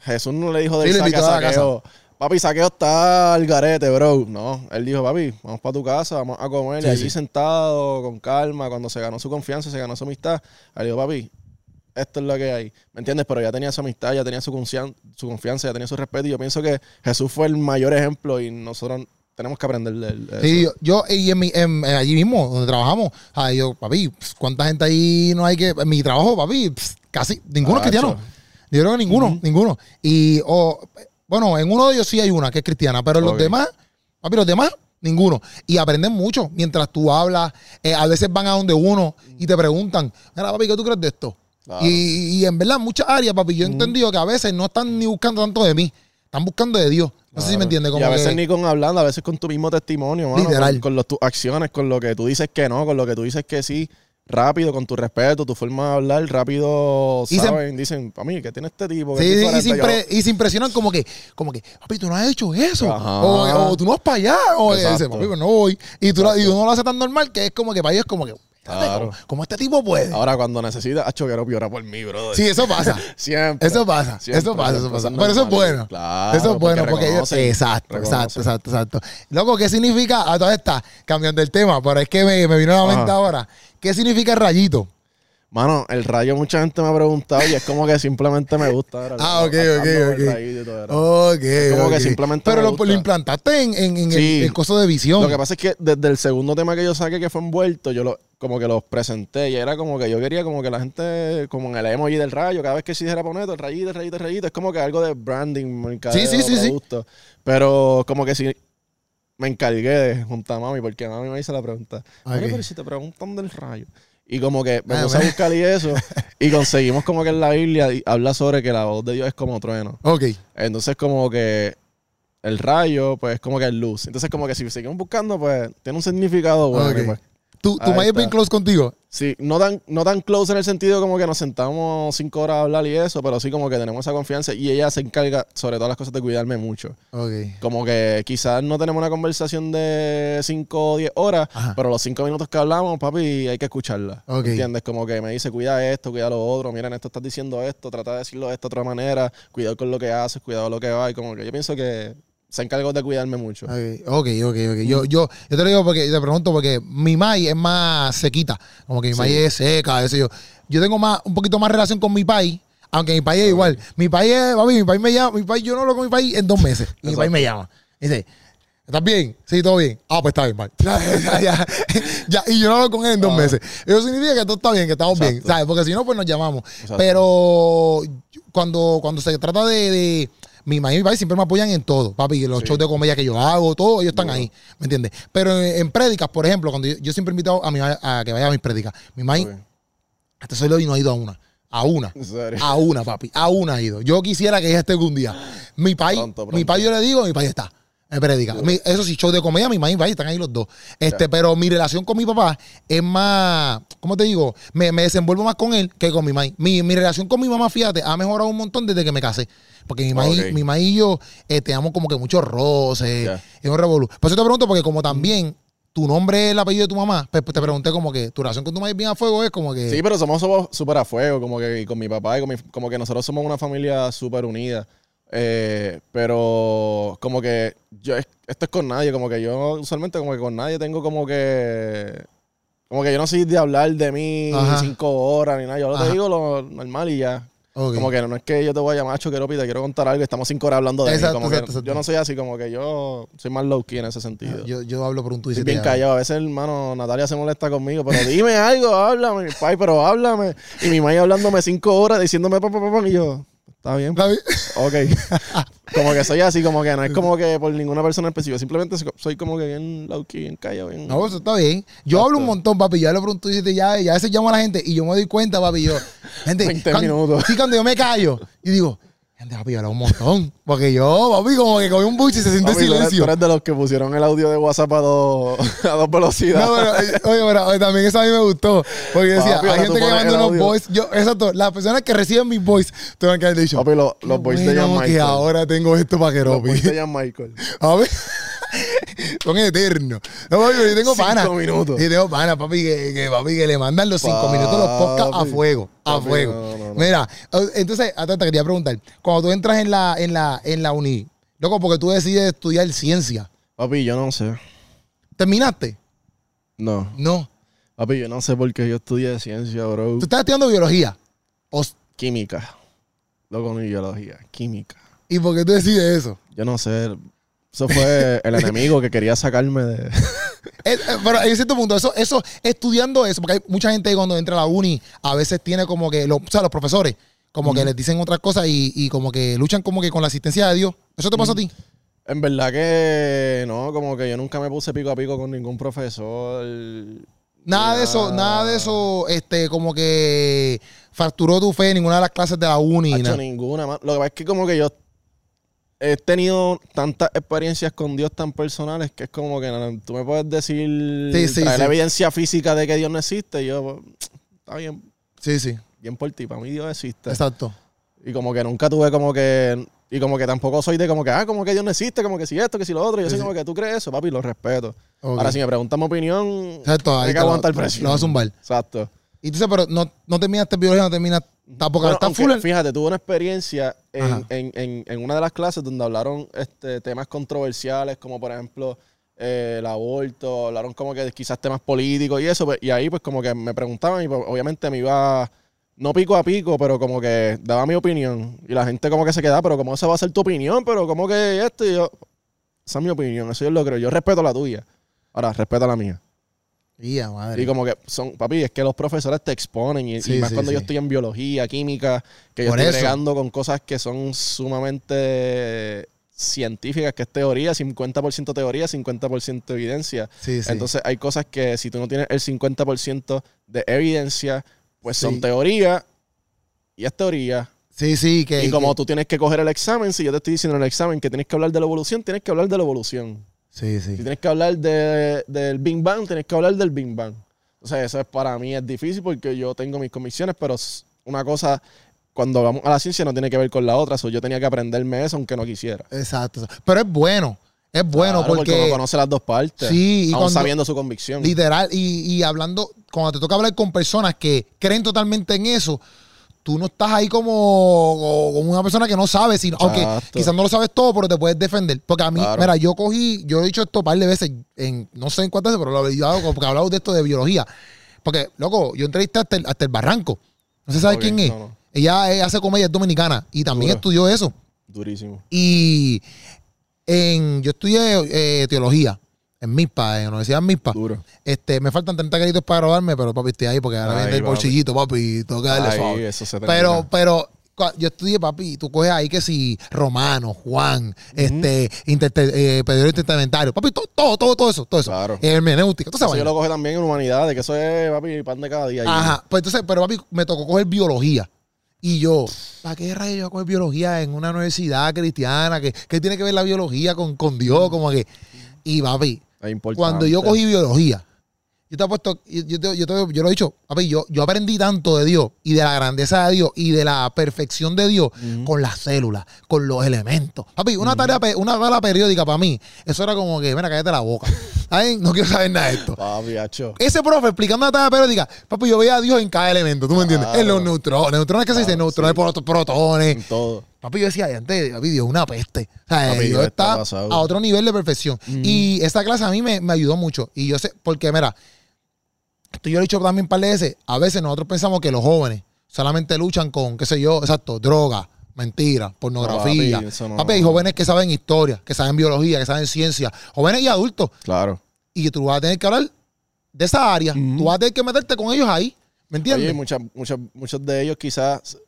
Jesús no le dijo del
Sí,
saque a saqueo. Papi, saqueo está al garete, bro. No, él dijo, papi, vamos para tu casa, vamos a comer.
Sí,
y allí
sí.
sentado, con calma, cuando se ganó su confianza, se ganó su amistad. Él dijo, papi, esto es lo que hay. ¿Me entiendes? Pero ya tenía su amistad, ya tenía su, su confianza, ya tenía su respeto. Y yo pienso que Jesús fue el mayor ejemplo y nosotros tenemos que aprender de
Sí, yo, yo- y en mi, en- allí mismo, donde trabajamos, ay, yo, papi, ¿cuánta gente ahí no hay que...? En mi trabajo, papi, casi, ninguno es cristiano. Yo creo que ninguno, ninguno. Y, o, bueno, en uno de ellos sí hay una que es cristiana, pero en los demás, papi, los demás, ninguno. Y aprenden mucho mientras tú hablas. Eh, a veces van a donde uno y te preguntan, mira, papi, ¿qué tú crees de esto?
Claro.
Y, y en verdad, muchas áreas, papi, yo he entendido que a veces no están ni buscando tanto de mí, están buscando de Dios. No sé si me entiendes.
y a veces
que-
ni con hablando, a veces con tu mismo testimonio, mano,
Literal.
Con, con los- tus acciones, con lo que tú dices que no, con lo que tú dices que sí, rápido, con tu respeto, tu forma de hablar, rápido,
se-
saben, dicen, para mí, ¿qué tiene este tipo? ¿Qué
Sí, y,
diferente?"
se
Yo,
impre- y se impresionan como que, como que, papi, tú no has hecho eso. O, o tú no vas para allá. O
Exacto.
dice, papi, pues no voy. Y, tú, y uno lo hace tan normal que es como que para ellos es como que,
Claro.
¿cómo, cómo este tipo puede?
Ahora cuando necesitas, a choquero piora por mí, brother.
sí, eso pasa.
Siempre.
Eso pasa,
Siempre,
eso pasa, eso pasa. Pero eso es bueno.
Claro,
eso es bueno porque, ellos.
reconocen,
Exacto, exacto, exacto, exacto. Loco, ¿qué significa? A todas estas, cambiando el tema, pero es que me, me vino a la mente
Ajá.
ahora. ¿Qué significa el rayito?
Mano, el rayo mucha gente me ha preguntado y es como que simplemente me gusta. ¿verdad?
Ah, ok, ok, ok. Ok,
como que simplemente
Pero
me
lo,
gusta.
lo implantaste en, en, en
Sí.
el, el coso de visión.
Lo que pasa es que desde el segundo tema que yo saqué que fue envuelto, yo lo, como que los presenté y era como que yo quería como que la gente, como en el emoji del rayo, cada vez que se dijera poner el rayito, el rayito, el rayito, es como que algo de branding, mercadeo,
Sí, sí, sí, sí.
Pero como que si me encargué de juntar a mami, porque mami me hizo la pregunta, "Mira,
Ok.
pero si te preguntan del rayo. Y como que me
Ah,
puse a
bueno.
buscar y eso, y conseguimos como que en la Biblia habla sobre que la voz de Dios es como trueno.
Ok.
Entonces como que el rayo, pues como que es luz. Entonces como que si seguimos buscando, pues tiene un significado bueno.
Ok.
y, pues,
¿Tu, tu es bien close contigo?
sí, no tan, no tan close en el sentido como que nos sentamos cinco horas a hablar y eso, pero sí como que tenemos esa confianza y ella se encarga sobre todas las cosas de cuidarme mucho.
Ok.
Como que quizás no tenemos una conversación de 5 o 10 horas,
Ajá.
pero los 5 minutos que hablamos, papi, hay que escucharla.
Ok.
¿Entiendes? Como que me dice, cuida esto, cuida lo otro, mira, en esto estás diciendo esto, trata de decirlo de esta otra manera, cuidado con lo que haces, cuidado con lo que va. Y como que yo pienso que se encargó de cuidarme mucho.
Ok, ok, ok. Yo, yo, yo te lo digo porque te pregunto porque mi maíz es más sequita. Como que mi
Sí.
maíz es seca, ese yo. Yo tengo más, un poquito más relación con mi país. Aunque mi país es igual. Mi país es, papi, mi país me llama, mi país, yo no hablo con mi país en dos meses. Y mi país me llama. Dice, ¿estás bien? Sí, todo bien. Ah, pues está bien, mal. Ya, ya, ya. Ya, y yo no hablo con él en dos
Ah.
meses. Eso significa que todo está bien, que estamos bien. ¿Sabes? Porque si no, pues nos llamamos.
Exacto.
Pero cuando, cuando se trata de, de- mi mamá y mi país siempre me apoyan en todo, papi. Los
Sí.
shows de comedia que yo hago, todo, ellos están ahí, ¿me entiendes? Pero en, en prédicas, por ejemplo, cuando yo, yo siempre he invitado a mi mamá a que vaya a mis prédicas. Mi mamá,
Ok.
hasta soy lo y no ha ido a una. A una. A una, papi. A una ha ido. Yo quisiera que ella esté algún día. Mi país,
Pronto,
mi país yo le digo, mi país está. Me predica.
Duro.
Mi- eso sí, show de comedia, mi mamá y mi están ahí los dos. Este, pero mi relación con mi papá es más, ¿cómo te digo? Me, me desenvuelvo más con él que con mi mamá. Mi, mi relación con mi mamá, fíjate, ha mejorado un montón desde que me casé. Porque mi mamá, y-
Ok.
mi mamá y yo eh, teníamos como que muchos roces.
Ya.
Es un revolú. Por eso te pregunto, porque como también tu nombre es el apellido de tu mamá, pues, pues te pregunté como que tu relación con tu mamá es bien a fuego, es como que.
Sí, pero somos somos súper a fuego, como que y con mi papá y con mi, como que nosotros somos una familia súper unida. Eh, pero como que yo es- esto es con nadie, como que yo usualmente como que con nadie tengo como que como que yo no soy de hablar de mí
Ajá.
cinco horas ni nada, yo
Ajá.
te digo lo normal y ya.
Ok.
Como que no es que yo te voy a llamar choqueropi, te quiero contar algo estamos cinco horas hablando de
Exacto,
mí. Como que
exacto, exacto.
yo no soy así, como que yo soy más low key en ese sentido.
yo, yo hablo por un siete
bien callado. A veces, hermano, Natalia se molesta conmigo, pero dime algo, háblame, pai, pero háblame. Y mi mamá hablándome cinco horas, diciéndome pa, pa, pa, pa, y yo, está bien,
¿Está bien?
ok. Como que soy así, como que no es como que por ninguna persona específica. Simplemente soy como que bien key, bien callado, bien.
No, eso está bien. Yo hablo un montón, papi. Ya lo pregunto y ya, ya a veces llamo a la gente y yo me doy cuenta, papi. Yo, gente,
20 minutos.
Sí, cuando yo me callo y digo, Gente, papi, habla un montón. Porque yo, papi, como que cogí un bus y se siente silencio.
Tú eres de los que pusieron el audio de WhatsApp a dos, a dos velocidades.
No, pero, eh, oye, pero también eso a mí me gustó. Porque decía, hay gente que manda unos voice. Yo, exacto, las personas que reciben mis voice, tengo que haber dicho.
Papi, los, los voice de Jan Michael.
que ahora tengo esto para que Los
voice de Jan Michael.
A ver. Son eternos. No, papi, yo tengo pana.
Cinco minutos.
Y tengo pana, papi, que, que, papi, que le mandan los cinco minutos los podcasts a fuego. A fuego. Mira, entonces, hasta te quería preguntar. Cuando tú entras en la, en la, en la uni, loco, porque tú decides estudiar ciencia.
Papi, yo no sé.
¿Terminaste?
No.
No.
Papi, yo no sé por qué yo estudié ciencia, bro.
¿Tú estás estudiando biología?
O... Química. Loco, no biología. Química.
¿Y por qué tú decides eso?
Yo no sé. Eso fue el enemigo que quería sacarme de.
Eh, pero en cierto punto, eso, eso, estudiando eso, porque hay mucha gente cuando entra a la uni, a veces tiene como que, o sea, los profesores, como que les dicen otras cosas y, como que luchan como que con la asistencia de Dios. ¿Eso te pasa a ti?
En verdad que no, como que yo nunca me puse pico a pico con ningún profesor.
Nada de eso, nada de eso, este, como que fracturó tu fe en ninguna de las clases de la uni.
No ninguna. Lo que pasa es que como que yo he tenido tantas experiencias con Dios tan personales que es como que tú me puedes decir la evidencia física de que Dios no existe. Y yo, pues, está bien.
Sí, sí.
Bien por ti, para mí Dios existe.
Exacto.
Y como que nunca tuve como que. Y como que tampoco soy de como que, ah, como que Dios no existe, como que si esto, que si lo otro. Yo soy como que tú crees eso, papi, lo respeto. Ahora, si me preguntan mi opinión,
Exacto,
hay que aguantar el precio.
Lo vas a zumbar.
Exacto.
Y tú pero no, no terminaste biología, no terminaste. Tampoco está full.
Fíjate, tuve una experiencia en, en, en, una de las clases donde hablaron este, temas controversiales, como por ejemplo eh, el aborto, hablaron como que quizás temas políticos y eso. Pues, y ahí, pues, como que me preguntaban y pues, obviamente me iba. No pico a pico, pero como que daba mi opinión. Y la gente como que se quedaba, pero ¿cómo esa va a ser tu opinión? Pero como que esto y yo. Esa es mi opinión, eso yo lo creo. Yo respeto la tuya. Ahora, respeta la mía.
Y
como que son, papi, es que los profesores te exponen y, más cuando yo estoy en biología, química, que yo estoy bregando con cosas que son sumamente científicas, que es teoría, 50% teoría, 50% evidencia. Entonces hay cosas que si tú no tienes el 50% de evidencia, pues son teoría y es teoría.
Sí, sí, que...
Y como tú tienes que coger el examen, si yo te estoy diciendo en el examen que tienes que hablar de la evolución, tienes que hablar de la evolución.
Sí, sí.
Si tienes que hablar del Big Bang, tienes que hablar del Big Bang. O sea, eso es para mí es difícil porque yo tengo mis comisiones, pero una cosa, cuando vamos a la ciencia no tiene que ver con la otra. yo tenía que aprenderme eso aunque no quisiera.
Exacto. Pero es bueno. Es bueno porque, uno
conoce las dos partes.
Sí,
y sabiendo su convicción.
Literal. Y, y hablando, cuando te toca hablar con personas que creen totalmente en eso, tú no estás ahí como, como una persona que no sabe, sino, aunque quizás no lo sabes todo, pero te puedes defender. Porque a mí, mira, yo cogí, yo he dicho esto un par de veces, en, no sé en cuántas veces, pero lo he dicho porque hablado de esto de biología. Porque, loco, yo entrevisté hasta el, hasta el Barranco. No sé sabe quién es. Ella, hace comedia, es dominicana y también estudió eso.
Durísimo.
Y en, yo estudié eh, teología en MISPA, en la Universidad de MISPA.
Duro.
Este, me faltan 30 créditos para graduarme, pero papi, estoy ahí porque ahora viene el bolsillito, papi, tengo que darle suave. Pero, pero yo estudié, papi, tú coges ahí que si Romano, Juan, este, eh, Pedro papi, todo, todo, todo, todo eso, todo eso.
Claro.
Hermenéutica,
eso yo lo coge también en humanidades, que eso es, papi, pan de cada día.
Ajá, pues entonces, pero papi, me tocó coger biología. Y yo, ¿para qué rayos yo coger biología en una universidad cristiana? ¿Qué, qué tiene que ver la biología con, con Dios? Como que. Y papi, cuando yo cogí biología, yo te he puesto, yo, yo, lo he dicho, papi, yo, yo aprendí tanto de Dios y de la grandeza de Dios y de la perfección de Dios con las células, con los elementos. Papi, una tarea, una tarea periódica para mí, eso era como que, mira, cállate la boca. Ay, no quiero saber nada de esto.
Papi,
Ese profe explicando una tarea periódica, papi, yo veía a Dios en cada elemento, ¿tú me entiendes? En los neutrones, neutrones que se dice, neutrones, protones. En
todo.
Papi, yo decía, antes, papi, Dios una peste. O sea, Dios está, a otro nivel de perfección. Y esta clase a mí me, me ayudó mucho. Y yo sé, porque mira, esto yo lo he dicho también un par de veces, a veces nosotros pensamos que los jóvenes solamente luchan con, qué sé yo, exacto, droga, mentira, pornografía. papi, hay jóvenes que saben historia, que saben biología, que saben ciencia, jóvenes y adultos.
Claro.
Y tú vas a tener que hablar de esa área, tú vas a tener que meterte con ellos ahí, ¿me entiendes?
Oye, muchos de ellos quizás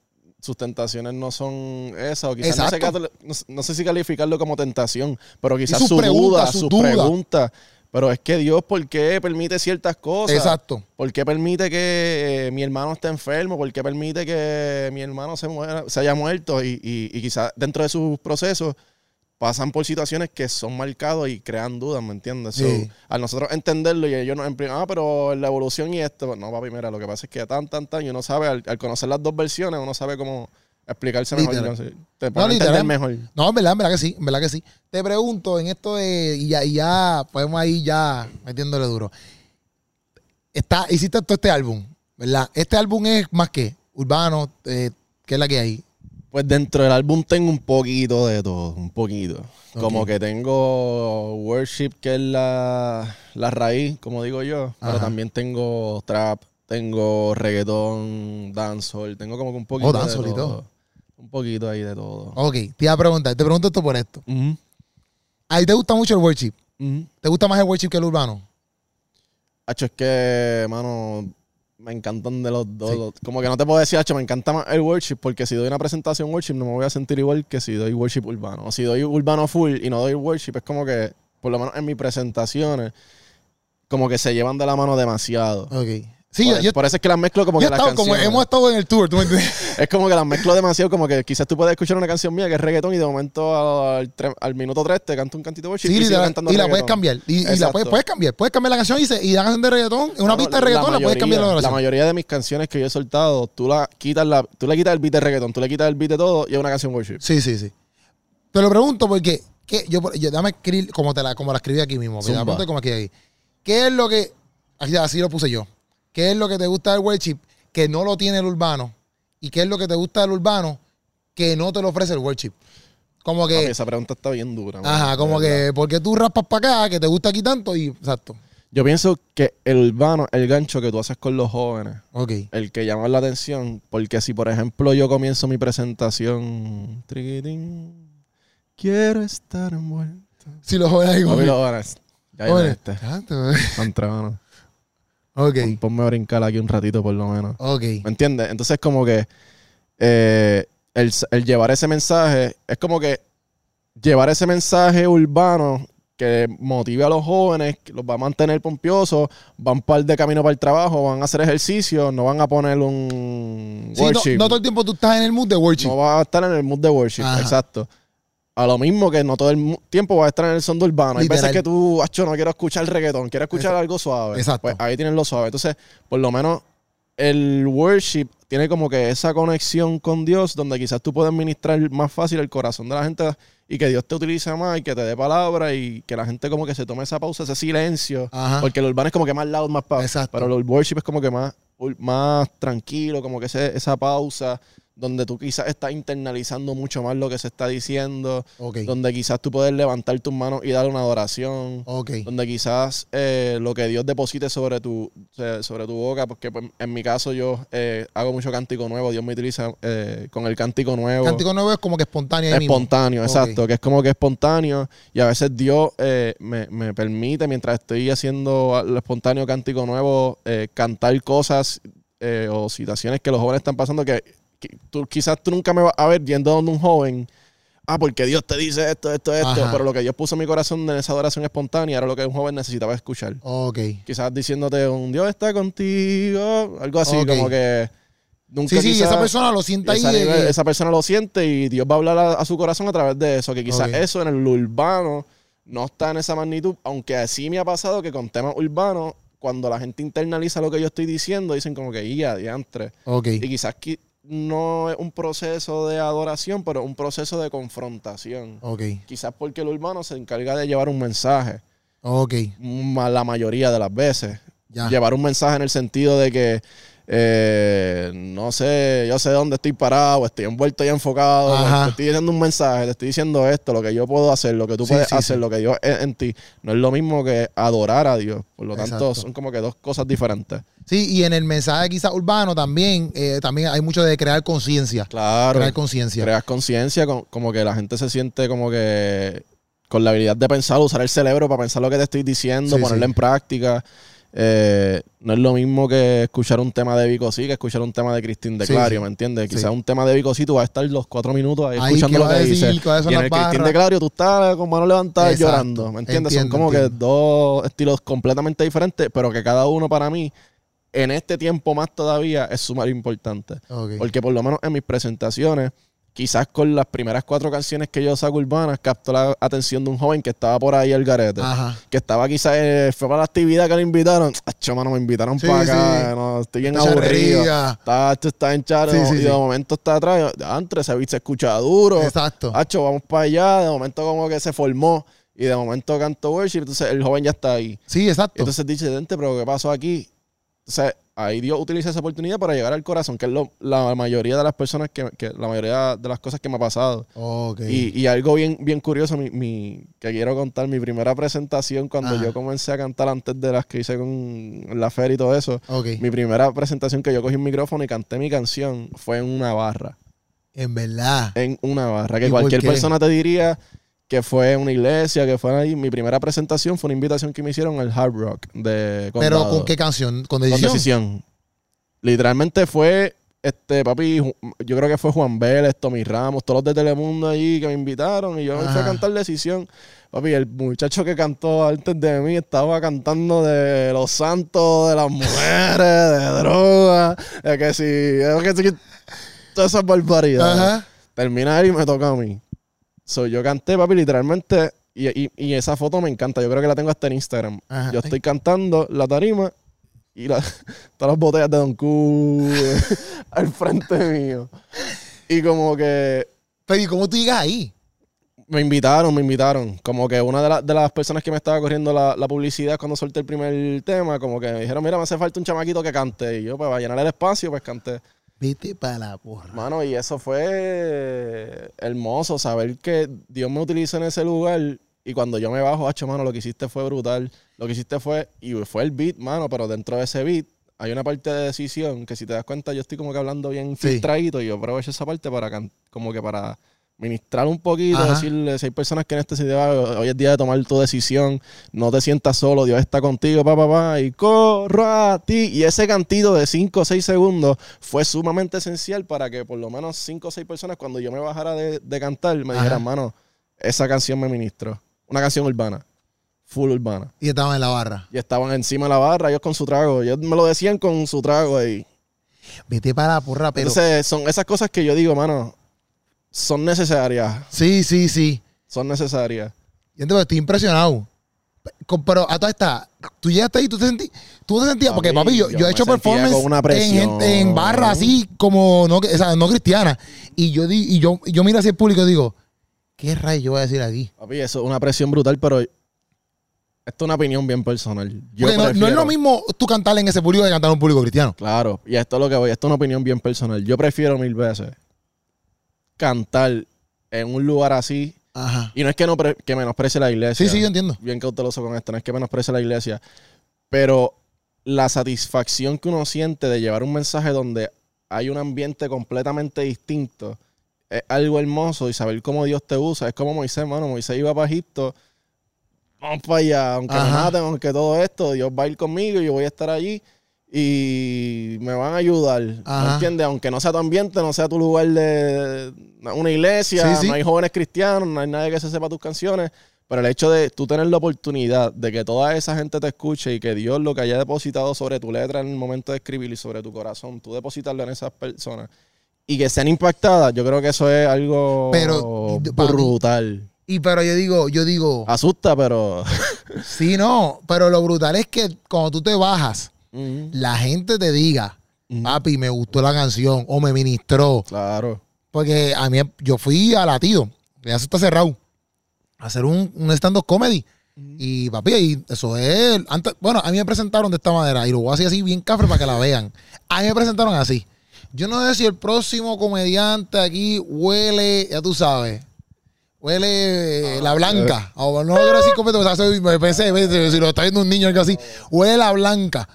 sus tentaciones no son esas, o quizás no sé, no, no sé, si calificarlo como tentación, pero quizás su duda, su pregunta. Pero es que Dios, ¿por qué permite ciertas cosas?
Exacto.
¿Por qué permite que mi hermano esté enfermo? ¿Por qué permite que mi hermano se, muera, se haya muerto? Y, y, y quizás dentro de sus procesos pasan por situaciones que son marcados y crean dudas, ¿me entiendes? Sí. al nosotros entenderlo y ellos nos empiezan, ah, pero la evolución y esto, no, papi, mira, lo que pasa es que tan, tan, tan, y uno sabe, al, conocer las dos versiones, uno sabe cómo explicarse mejor. No, te
no, entender mejor. No, en verdad, en verdad que sí, en verdad que sí. Te pregunto, en esto de, y ya, y ya podemos ir ya metiéndole duro. Está, hiciste todo este álbum, ¿verdad? Este álbum es más que urbano, eh, ¿qué es la que hay?
Pues dentro del álbum tengo un poquito de todo, un poquito. Como que tengo worship, que es la, raíz, como digo yo, pero también tengo trap, tengo reggaetón, dancehall, tengo como que un poquito oh, de todo. Y todo. Un poquito ahí de todo.
Ok, te iba a preguntar, te pregunto esto por esto. ¿A ti te gusta mucho el worship? ¿Te gusta más el worship que el urbano?
Hacho, es que, mano, me encantan de los dos. Como que no te puedo decir, me encanta más el worship, porque si doy una presentación worship no me voy a sentir igual que si doy worship urbano. O si doy urbano full y no doy worship, es como que, por lo menos en mis presentaciones, como que se llevan de la mano demasiado.
Ok.
Sí, por, eso es que las mezclo como que las
Como hemos estado en el tour, ¿tú me entiendes?
es como que las mezclo demasiado, como que quizás tú puedes escuchar una canción mía que es reggaetón y de momento al, al minuto 3 te canto un cantito de
sí, y, la, y la puedes cambiar. Y, la puedes, puedes, cambiar. Puedes cambiar la canción y, se, y la canción de reggaetón, en una pista de reggaetón la, puedes cambiar la
La mayoría de mis canciones que yo he soltado, tú, la quitas la, tú le quitas el beat de reggaetón, tú le quitas el beat de todo y es una canción worship.
Sí, sí, sí. Te lo pregunto porque ¿qué? yo, yo dame escribir como, te la, como la escribí aquí mismo. Como aquí. ¿Qué es lo que... así lo puse yo ¿Qué es lo que te gusta del worship que no lo tiene el urbano? ¿Y qué es lo que te gusta del urbano que no te lo ofrece el worship? Como que.
esa pregunta está bien dura.
Ajá, como que, ¿por qué tú raspas para acá, que te gusta aquí tanto? Y exacto.
Yo pienso que el urbano, el gancho que tú haces con los jóvenes, el que llama la atención, porque si por ejemplo yo comienzo mi presentación, quiero estar envuelto.
Si los jóvenes ahí
los jóvenes. Ya. Este.
Ok.
ponme a brincar aquí un ratito por lo menos.
Ok.
¿Me entiendes? Entonces como que eh, el, llevar ese mensaje, es como que llevar ese mensaje urbano que motive a los jóvenes, que los va a mantener pompiosos, van par de camino para el trabajo, van a hacer ejercicio, no van a poner un
worship. No, todo el tiempo tú estás en el mood de worship.
No vas a estar en el mood de worship, exacto. A lo mismo que no todo el tiempo va a estar en el son urbano. Hay veces que tú, acho, no quiero escuchar reggaetón, quiero escuchar algo suave.
Exacto.
Pues ahí tienes lo suave. Entonces, por lo menos el worship tiene como que esa conexión con Dios donde quizás tú puedes ministrar más fácil el corazón de la gente y que Dios te utilice más y que te dé palabra y que la gente como que se tome esa pausa, ese silencio. Porque el urbano es como que más loud, más pausa. Pero el worship es como que más, más tranquilo, como que esa pausa donde tú quizás estás internalizando mucho más lo que se está diciendo, donde quizás tú puedes levantar tus manos y darle una adoración, donde quizás eh, lo que Dios deposite sobre tu, sobre tu boca, porque pues, en mi caso yo eh, hago mucho cántico nuevo, Dios me utiliza eh, con el cántico nuevo.
Cántico nuevo es como que espontáneo.
Espontáneo, exacto, que es como que espontáneo y a veces Dios me, me, permite, mientras estoy haciendo el espontáneo cántico nuevo, cantar cosas o situaciones que los jóvenes están pasando que tú, quizás tú nunca me vas a ver yendo donde un joven. Ah, porque Dios te dice esto, esto, esto. Pero lo que Dios puso en mi corazón en esa adoración espontánea era lo que un joven necesitaba escuchar.
Ok.
Quizás diciéndote un Dios está contigo, algo así, como que.
Nunca sí, sí, esa persona lo siente ahí.
Esa, persona lo siente y Dios va a hablar a, su corazón a través de eso. Que quizás eso en el urbano no está en esa magnitud, aunque así me ha pasado que con temas urbanos, cuando la gente internaliza lo que yo estoy diciendo, dicen como que, ya, diantre.
Ok.
Y quizás no es un proceso de adoración, pero un proceso de confrontación.
Ok.
Quizás porque el urbano se encarga de llevar un mensaje.
Ok.
La mayoría de las veces. Llevar un mensaje en el sentido de que eh, no sé, yo sé dónde estoy parado, estoy envuelto y enfocado, te estoy diciendo un mensaje, te estoy diciendo esto, lo que yo puedo hacer, lo que tú puedes hacer, lo que Dios es en ti, no es lo mismo que adorar a Dios, por lo tanto son como que dos cosas diferentes.
Sí, y en el mensaje quizás urbano también, eh, también hay mucho de crear conciencia.
Claro.
Crear conciencia.
Crear conciencia, como que la gente se siente como que con la habilidad de pensar, usar el cerebro para pensar lo que te estoy diciendo, ponerlo en práctica. Eh, no es lo mismo que escuchar un tema de Vico sí que escuchar un tema de Cristín de
Sí,
Clario,
sí.
¿me entiendes?
Sí.
Quizás un tema de Vico sí tú vas a estar los cuatro minutos ahí,
Ahí,
escuchando
¿qué
lo que
decir?
dice.
¿Cuáles son
Y en el Cristín de Clario tú estás con mano levantada
Exacto.
llorando, ¿me entiendes?
Entiendo,
Son como
entiendo.
que dos estilos completamente diferentes, pero que cada uno para mí, en este tiempo más todavía, es sumar importante. Porque por lo menos en mis presentaciones, quizás con las primeras cuatro canciones que yo saco urbanas, captó la atención de un joven que estaba por ahí al garete.
Ajá.
Que estaba quizás, eh, fue para la actividad que le invitaron. Acho, mano, me invitaron
Sí,
para
sí.
acá. no, estoy bien aburrido. Está, está en charo.
Sí,
y de momento está atrás. Antes ese beat se escucha duro.
Exacto.
Hacho, vamos para allá. De momento como que se formó. Y de momento canto worship. Entonces el joven ya está ahí.
Sí, exacto.
Entonces dice, Dente, pero ¿qué pasó aquí? Entonces, ahí Dios utiliza esa oportunidad para llegar al corazón, que es lo- la mayoría de las personas que, que- la mayoría de las cosas que me ha pasado.
ok.
Y, y algo bien, bien curioso mi, mi- que quiero contar, mi primera presentación cuando yo comencé a cantar antes de las que hice con la feria y todo eso,
ok.
mi primera presentación que yo cogí un micrófono y canté mi canción fue en una barra.
En verdad.
En una barra.
¿Y
Que cualquier persona te diría que fue una iglesia, que fue ahí. Mi primera presentación fue una invitación que me hicieron al Hard Rock de
Pero. ¿con qué canción? ¿Con
Con
decisión?
decisión. Literalmente fue, este, papi, yo creo que fue Juan Vélez, Tommy Ramos, todos los de Telemundo allí que me invitaron y yo me fui a cantar decisión. Papi, el muchacho que cantó antes de mí estaba cantando de los santos, de las mujeres, de drogas, de que si, de que si, todas esas barbaridades.
Ajá.
Y me toca a mí. So, yo canté, papi, literalmente, y, y- y esa foto me encanta. Yo creo que la tengo hasta en Instagram.
Ajá.
Yo estoy cantando la tarima y la- todas las botellas de Don Q al frente mío. Y como que
Pero ¿y cómo tú llegas ahí?
me invitaron, me invitaron. Como que una de, la- de las personas que me estaba corriendo la, la publicidad cuando solté el primer tema, como que me dijeron, mira, me hace falta un chamaquito que cante. Y yo, pues, para llenar el espacio, pues canté.
Vete para la porra.
Mano, y eso fue hermoso, saber que Dios me utilizó en ese lugar y cuando yo me bajo, hacho, mano, lo que hiciste fue brutal. Lo que hiciste fue, y fue el beat, mano, pero dentro de ese beat hay una parte de decisión que si te das cuenta yo estoy como que hablando bien
Sí.
filtradito y yo aprovecho esa parte para, como que para ministrar un poquito,
Ajá.
decirle, si hay personas que en este sitio, hoy es día de tomar tu decisión, no te sientas solo, Dios está contigo, pa, pa, pa, y corro a ti. Y ese cantito de 5 o 6 segundos fue sumamente esencial para que por lo menos 5 o 6 personas, cuando yo me bajara de, de cantar, me
Ajá.
dijeran, mano, esa canción me ministró. Una canción urbana, full urbana.
Y estaban en la barra.
Y estaban encima de la barra, ellos con su trago. Ellos me lo decían con su trago ahí.
Vete para la porra, pero.
Entonces, son esas cosas que yo digo, mano, son necesarias.
sí, sí, sí.
Son necesarias.
Yo estoy impresionado. Pero a toda esta, tú llegaste ahí, tú te sentí, tú te sentías, porque
Papi,
yo,
yo
yo he hecho performance en, en barra así como no, o sea, no cristiana. Y yo di, y yo, yo miro hacia el público y digo, ¿qué rayos yo voy a decir aquí?
Papi, eso es una presión brutal, pero esto es una opinión bien personal. Yo
no, no es lo mismo tú cantar en ese público que cantar en un público cristiano.
Claro, y esto es lo que voy, esto es una opinión bien personal. Yo prefiero mil veces cantar en un lugar así,
Ajá.
y no es que, no que menosprecie la iglesia.
Sí, sí, yo entiendo.
Bien cauteloso con esto, no es que menosprecie la iglesia, pero la satisfacción que uno siente de llevar un mensaje donde hay un ambiente completamente distinto es algo hermoso y saber cómo Dios te usa. Es como Moisés, mano. Moisés iba para Egipto. Vamos para allá. Aunque me maten, aunque todo esto, Dios va a ir conmigo y yo voy a estar allí y me van a ayudar. ¿Me entiendes? Aunque no sea tu ambiente, no sea tu lugar de una iglesia,
Sí, sí.
no hay jóvenes cristianos, no hay nadie que se sepa tus canciones. Pero el hecho de tú tener la oportunidad de que toda esa gente te escuche y que Dios lo que haya depositado sobre tu letra en el momento de escribir y sobre tu corazón, tú depositarlo en esas personas y que sean impactadas, yo creo que eso es algo
Pero,
brutal.
Y pero yo digo, yo digo,
Asusta, pero.
sí, no, pero lo brutal es que cuando tú te bajas, La gente te diga, papi, me gustó la canción o me ministró.
Claro.
Porque a mí, yo fui a Latido, ya se está cerrado, a hacer un, un stand-up comedy. Y papi, ahí, eso es. Antes, bueno, a mí me presentaron de esta manera y lo voy a hacer así bien cafre para que la vean. A mí me presentaron así. Yo no sé si el próximo comediante aquí huele, ya tú sabes, huele eh, la blanca. O no quiero decir completo, me pensé, pensé, si lo está viendo un niño o algo así, huele la blanca.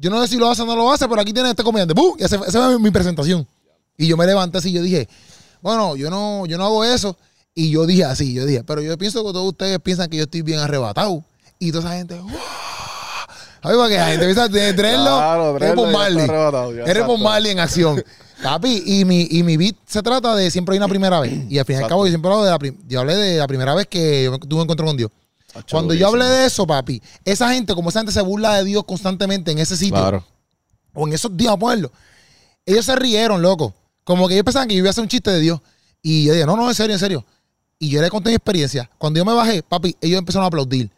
Yo no sé si lo hace o no lo hace, pero aquí tiene este comediante. ¡Bum! Y esa esa fue mi presentación. Y yo me levanté así y yo dije, bueno, yo no, yo no hago eso. Y yo dije así, yo dije, pero yo pienso que todos ustedes piensan que yo estoy bien arrebatado. Y toda esa gente, ¡wow! Ay, porque la gente piensa de Drello.
Claro,
Marley. Eres
exacto.
Marley en acción. Papi, y mi, y mi beat se trata de siempre hay una primera vez. Y al fin y al cabo, yo siempre hablo de la, yo hablé de la primera vez que yo tuve un encuentro con Dios. Cuando yo hablé de eso, papi, esa gente, como esa gente se burla de Dios constantemente en ese sitio,
Claro.
o en esos días, pueblo, ellos se rieron, loco. Como que ellos pensaban que yo iba a hacer un chiste de Dios. Y yo dije, no, no, en serio, en serio. Y yo le conté mi experiencia. Cuando yo me bajé, papi, ellos empezaron a aplaudir.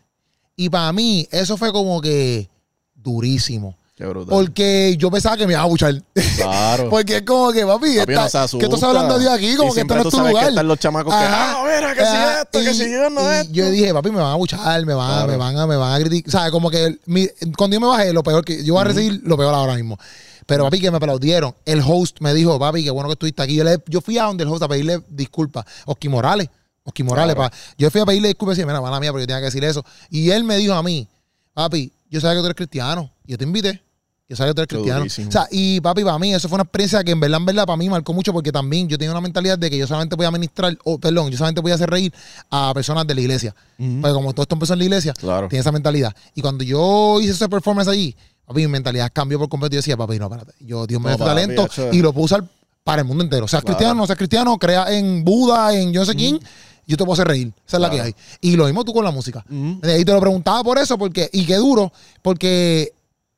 Y para mí, eso fue como que durísimo.
Qué brutal.
Porque yo pensaba que me iba a buchar.
Claro.
Porque es como que, papi,
Papi,
está-
no
que tú estás hablando de aquí, como
Y
que este no es tu
sabes que
lugar.
están los chamacos que, ah, mira, que si esto, que
Y-
si yo no
y
esto.
Yo dije, papi, me van a buchar, me van,
Claro.
me van a, me van a criticar. O sea, como que mi- cuando yo me bajé, lo peor que yo voy a recibir lo peor ahora mismo. Pero papi, que me aplaudieron. El host me dijo, papi, qué bueno que estuviste aquí. Yo, le- yo fui a donde el host a pedirle disculpas. Oski Morales. Oski Morales,
Claro.
pa. Yo fui a pedirle disculpas y decía, mira, mala mía, pero yo tenía que decir eso. Y él me dijo a mí, papi, yo sabía que tú eres cristiano. Yo te invité. Yo sabía que tú eres cristiano.
durísimo.
O sea, y papi, para mí, eso fue una experiencia que en verdad, en verdad, para mí marcó mucho porque también yo tenía una mentalidad de que yo solamente voy a ministrar, o perdón, yo solamente voy a hacer reír a personas de la iglesia.
Ujú.
Porque como todos estos empezó en la iglesia,
Claro.
tiene esa mentalidad. Y cuando yo hice ese performance allí, papi, mi mentalidad cambió por completo. Yo decía, papi, no, espérate. Yo, Dios me
No,
dio
papi,
talento y lo puedo usar para el mundo entero. Seas
Claro.
cristiano, no seas cristiano, crea en Buda, en yo no sé quién, yo te puedo hacer reír. Esa es la que hay. Y lo mismo tú con la música. Eh, Y te lo preguntaba por eso, porque, y qué duro, porque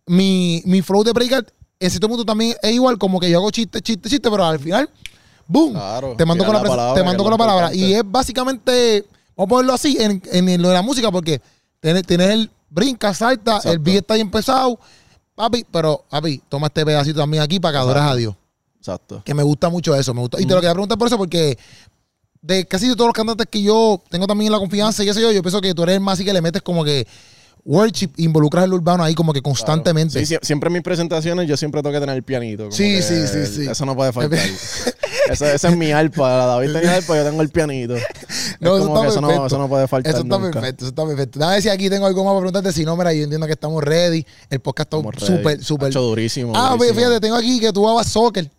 mi, mi flow de breakout en cierto punto también es igual, como que yo hago chiste, chiste, chiste, pero al final, boom,
Claro,
te mando con la,
palabra,
te mando con la palabra.
importante.
Y es básicamente, vamos a ponerlo así, en, en lo de la música, porque tienes, tienes el brinca, salta, el beat está bien pesado, papi, pero, papi, toma este pedacito también aquí para que adores a Dios.
Exacto.
Que me gusta mucho eso, me gusta. Y te lo quería preguntar por eso, porque de casi todos los cantantes que yo tengo también la confianza y sé yo, yo pienso que tú eres el más así que le metes como que worship, involucras el urbano ahí como que constantemente.
Sí, sie- siempre en mis presentaciones yo siempre tengo que tener el pianito.
Sí, sí, sí, sí.
Eso no puede faltar. esa es mi arpa. La David tenía arpa, yo tengo el pianito.
No,
Es
eso
como
está
que eso, no,
perfecto.
eso no puede faltar
Eso está
nunca.
perfecto, eso está perfecto. Ver si aquí tengo algo más para preguntarte. Si no, mira, yo entiendo que estamos ready. El podcast está súper, súper.
Durísimo.
Ah, pues,
durísimo.
fíjate, tengo aquí que tú jugabas soccer.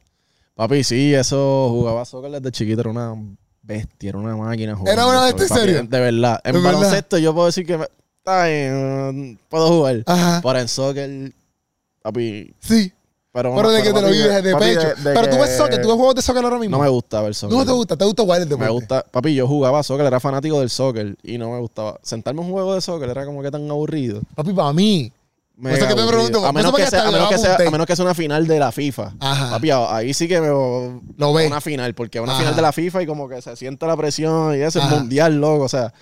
Papi, sí, eso jugaba soccer desde chiquito, era una bestia, era una máquina.
¿Era una bestia, en serio?
De verdad. En baloncesto yo puedo decir que puedo jugar.
Ajá.
Pero en soccer, papi.
Sí.
Pero,
Pero de que te lo vives de
papi,
pecho.
de- de
Pero tú ves soccer, tú ves juegos de soccer ahora mismo.
No me gusta ver soccer.
¿No te gusta? ¿Te gusta jugar el deporte?
Me gusta, papi, yo jugaba soccer, era fanático del soccer y no me gustaba. Sentarme en un juego de soccer era como que tan aburrido.
Papi, para mí.
Mega
Eso que te
aburrido.
pregunto,
a menos, que sea,
hasta
a, menos
le
que sea,
apunté.
a menos que sea una final de la FIFA.
Ajá.
Papi, a- ahí sí que me
Lo ves.
una final, porque una
Ajá.
final de la FIFA y como que se siente la presión y eso es mundial, loco, o sea.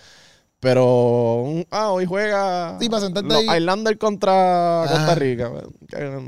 Pero, ah, hoy juega
Sí, para sentarte
los
ahí.
Islander contra. Costa Rica.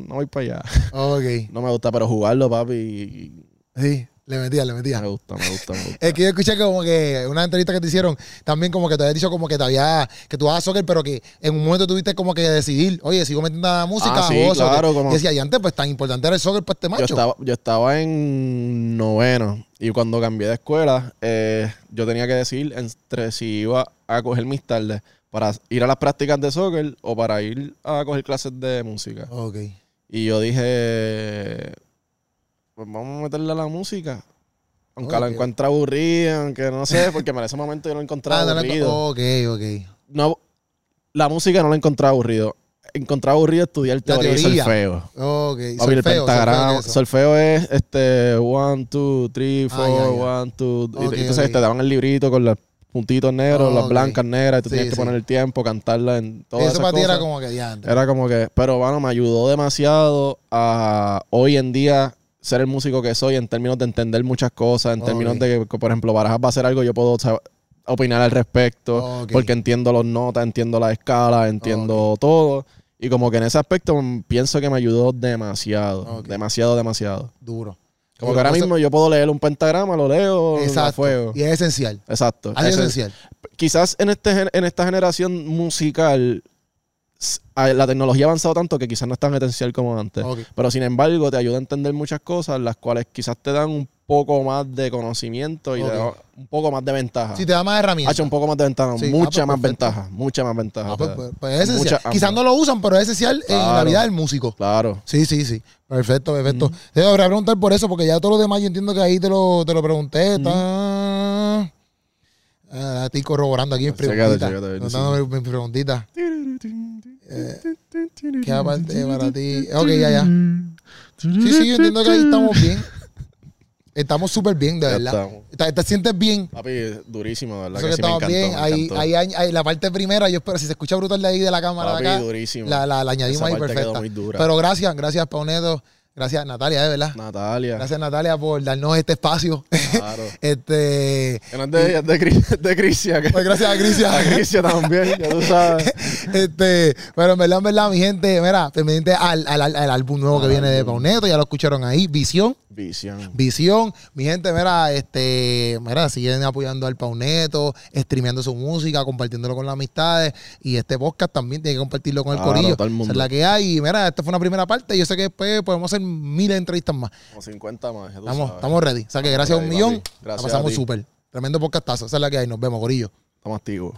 No voy para allá.
Ok.
No me gusta, pero jugarlo, papi,
Sí, le metía, le metía.
me gusta, me gusta, me gusta.
Es que yo escuché como que una entrevista que te hicieron, también como que te habías dicho como que te había, que tú hagas soccer, pero que en un momento tuviste como que decidir, oye, sigo metiendo la música
Ah, sí,
soccer.
claro, como-
Y decía, y antes pues tan importante era el soccer para este macho.
Yo estaba, yo estaba en noveno y cuando cambié de escuela, eh, yo tenía que decidir entre si iba a coger mis tardes para ir a las prácticas de soccer o para ir a coger clases de música.
Ok.
Y yo dije, pues vamos a meterle a la música. Aunque la
Ok.
encuentre aburrida, aunque no sé, porque en ese momento yo lo encontraba
Ah, no, no,
aburrido.
ok, ok.
No, la música no la encontraba aburrido. Encontraba aburrido estudiar
La
teoría,
teoría.
y solfeo.
Ok.
Papi, el
Solfeo,
pentagrama.
solfeo.
Solfeo es este one, two, three,
Ah,
four, one, two. y-
Ok,
y entonces te daban el librito con los puntitos negros,
Oh,
las blancas negras, y tú
Sí,
tenías que
sí.
poner el tiempo, cantarla en todas
Eso para ti era como que ya.
Era como que, pero bueno, me ayudó demasiado a hoy en día ser el músico que soy en términos de entender muchas cosas, en términos de que, por ejemplo, Barajas va a hacer algo, yo puedo opinar al respecto, porque entiendo las notas, entiendo la escala, entiendo todo. Y como que en ese aspecto pienso que me ayudó demasiado, demasiado, demasiado.
Duro.
Como que ahora mismo yo puedo leer un pentagrama, lo leo, a fuego.
Y es esencial.
Exacto.
Así es
Ese-
esencial.
quizás en, este, en esta generación musical la tecnología ha avanzado tanto que quizás no es tan esencial como antes. Pero sin embargo te ayuda a entender muchas cosas, las cuales quizás te dan un poco más de conocimiento y te
Ok.
da un poco más de ventaja.
Si te da más herramientas.
Hacho, un poco más de ventaja,
Sí.
mucha
Ah, pues,
más
perfecto.
ventaja, mucha más ventaja.
Ah, pues, pues, pues es esencial.
Mucha-
Quizás no lo usan, pero es esencial en la
Claro.
vida del músico.
Claro.
Sí, sí, sí. Perfecto, perfecto. Te voy a preguntar por eso, porque ya todo lo demás yo entiendo que ahí te lo, te lo pregunté. Está... Ah, estoy corroborando aquí mis preguntitas. Contando mis preguntitas. Eh, ¿Qué aparte para ti? Ok, ya, ya. Sí, sí, yo entiendo que ahí estamos bien. Estamos súper bien, de
Ya
verdad. ¿Te, te sientes bien?
Papi, durísimo, de verdad
Eso
que,
que
sí me
estamos
encantó.
bien.
me
Ahí, ahí, ahí, la parte primera, yo espero, si se escucha brutal de ahí de la cámara
Papi,
de acá,
durísimo.
la, la, la añadimos
Esa
ahí perfecta. Pero gracias, gracias, Pauneto. Gracias, Natalia, de verdad.
Natalia.
Gracias, Natalia, por darnos este espacio.
Claro.
este.
Es de de, de Crisia.
Pues gracias a Crisia.
A Crisia también, ya tú sabes.
este, pero en verdad, en verdad, mi gente, mira, pendiente al, al, al- al álbum nuevo que viene de. Pauneto, ya lo escucharon ahí, Visión.
Visión.
Visión, mi gente, mira, este, mira, siguen apoyando al Pauneto, streameando su música, compartiéndolo con las amistades y este podcast también tiene que compartirlo con el
Claro,
corillo.
todo el mundo.
Es la que hay y mira, esta fue una primera parte, yo sé que después podemos hacer de entrevistas más.
Como 50 más. ya tú
Estamos,
sabes.
estamos ready. O sea que gracias a un
ready,
millón,
papi.
la
Gracias
pasamos
a ti.
súper. Tremendo podcastazo, esa es la que hay, nos vemos, corillo.
Estamos activos.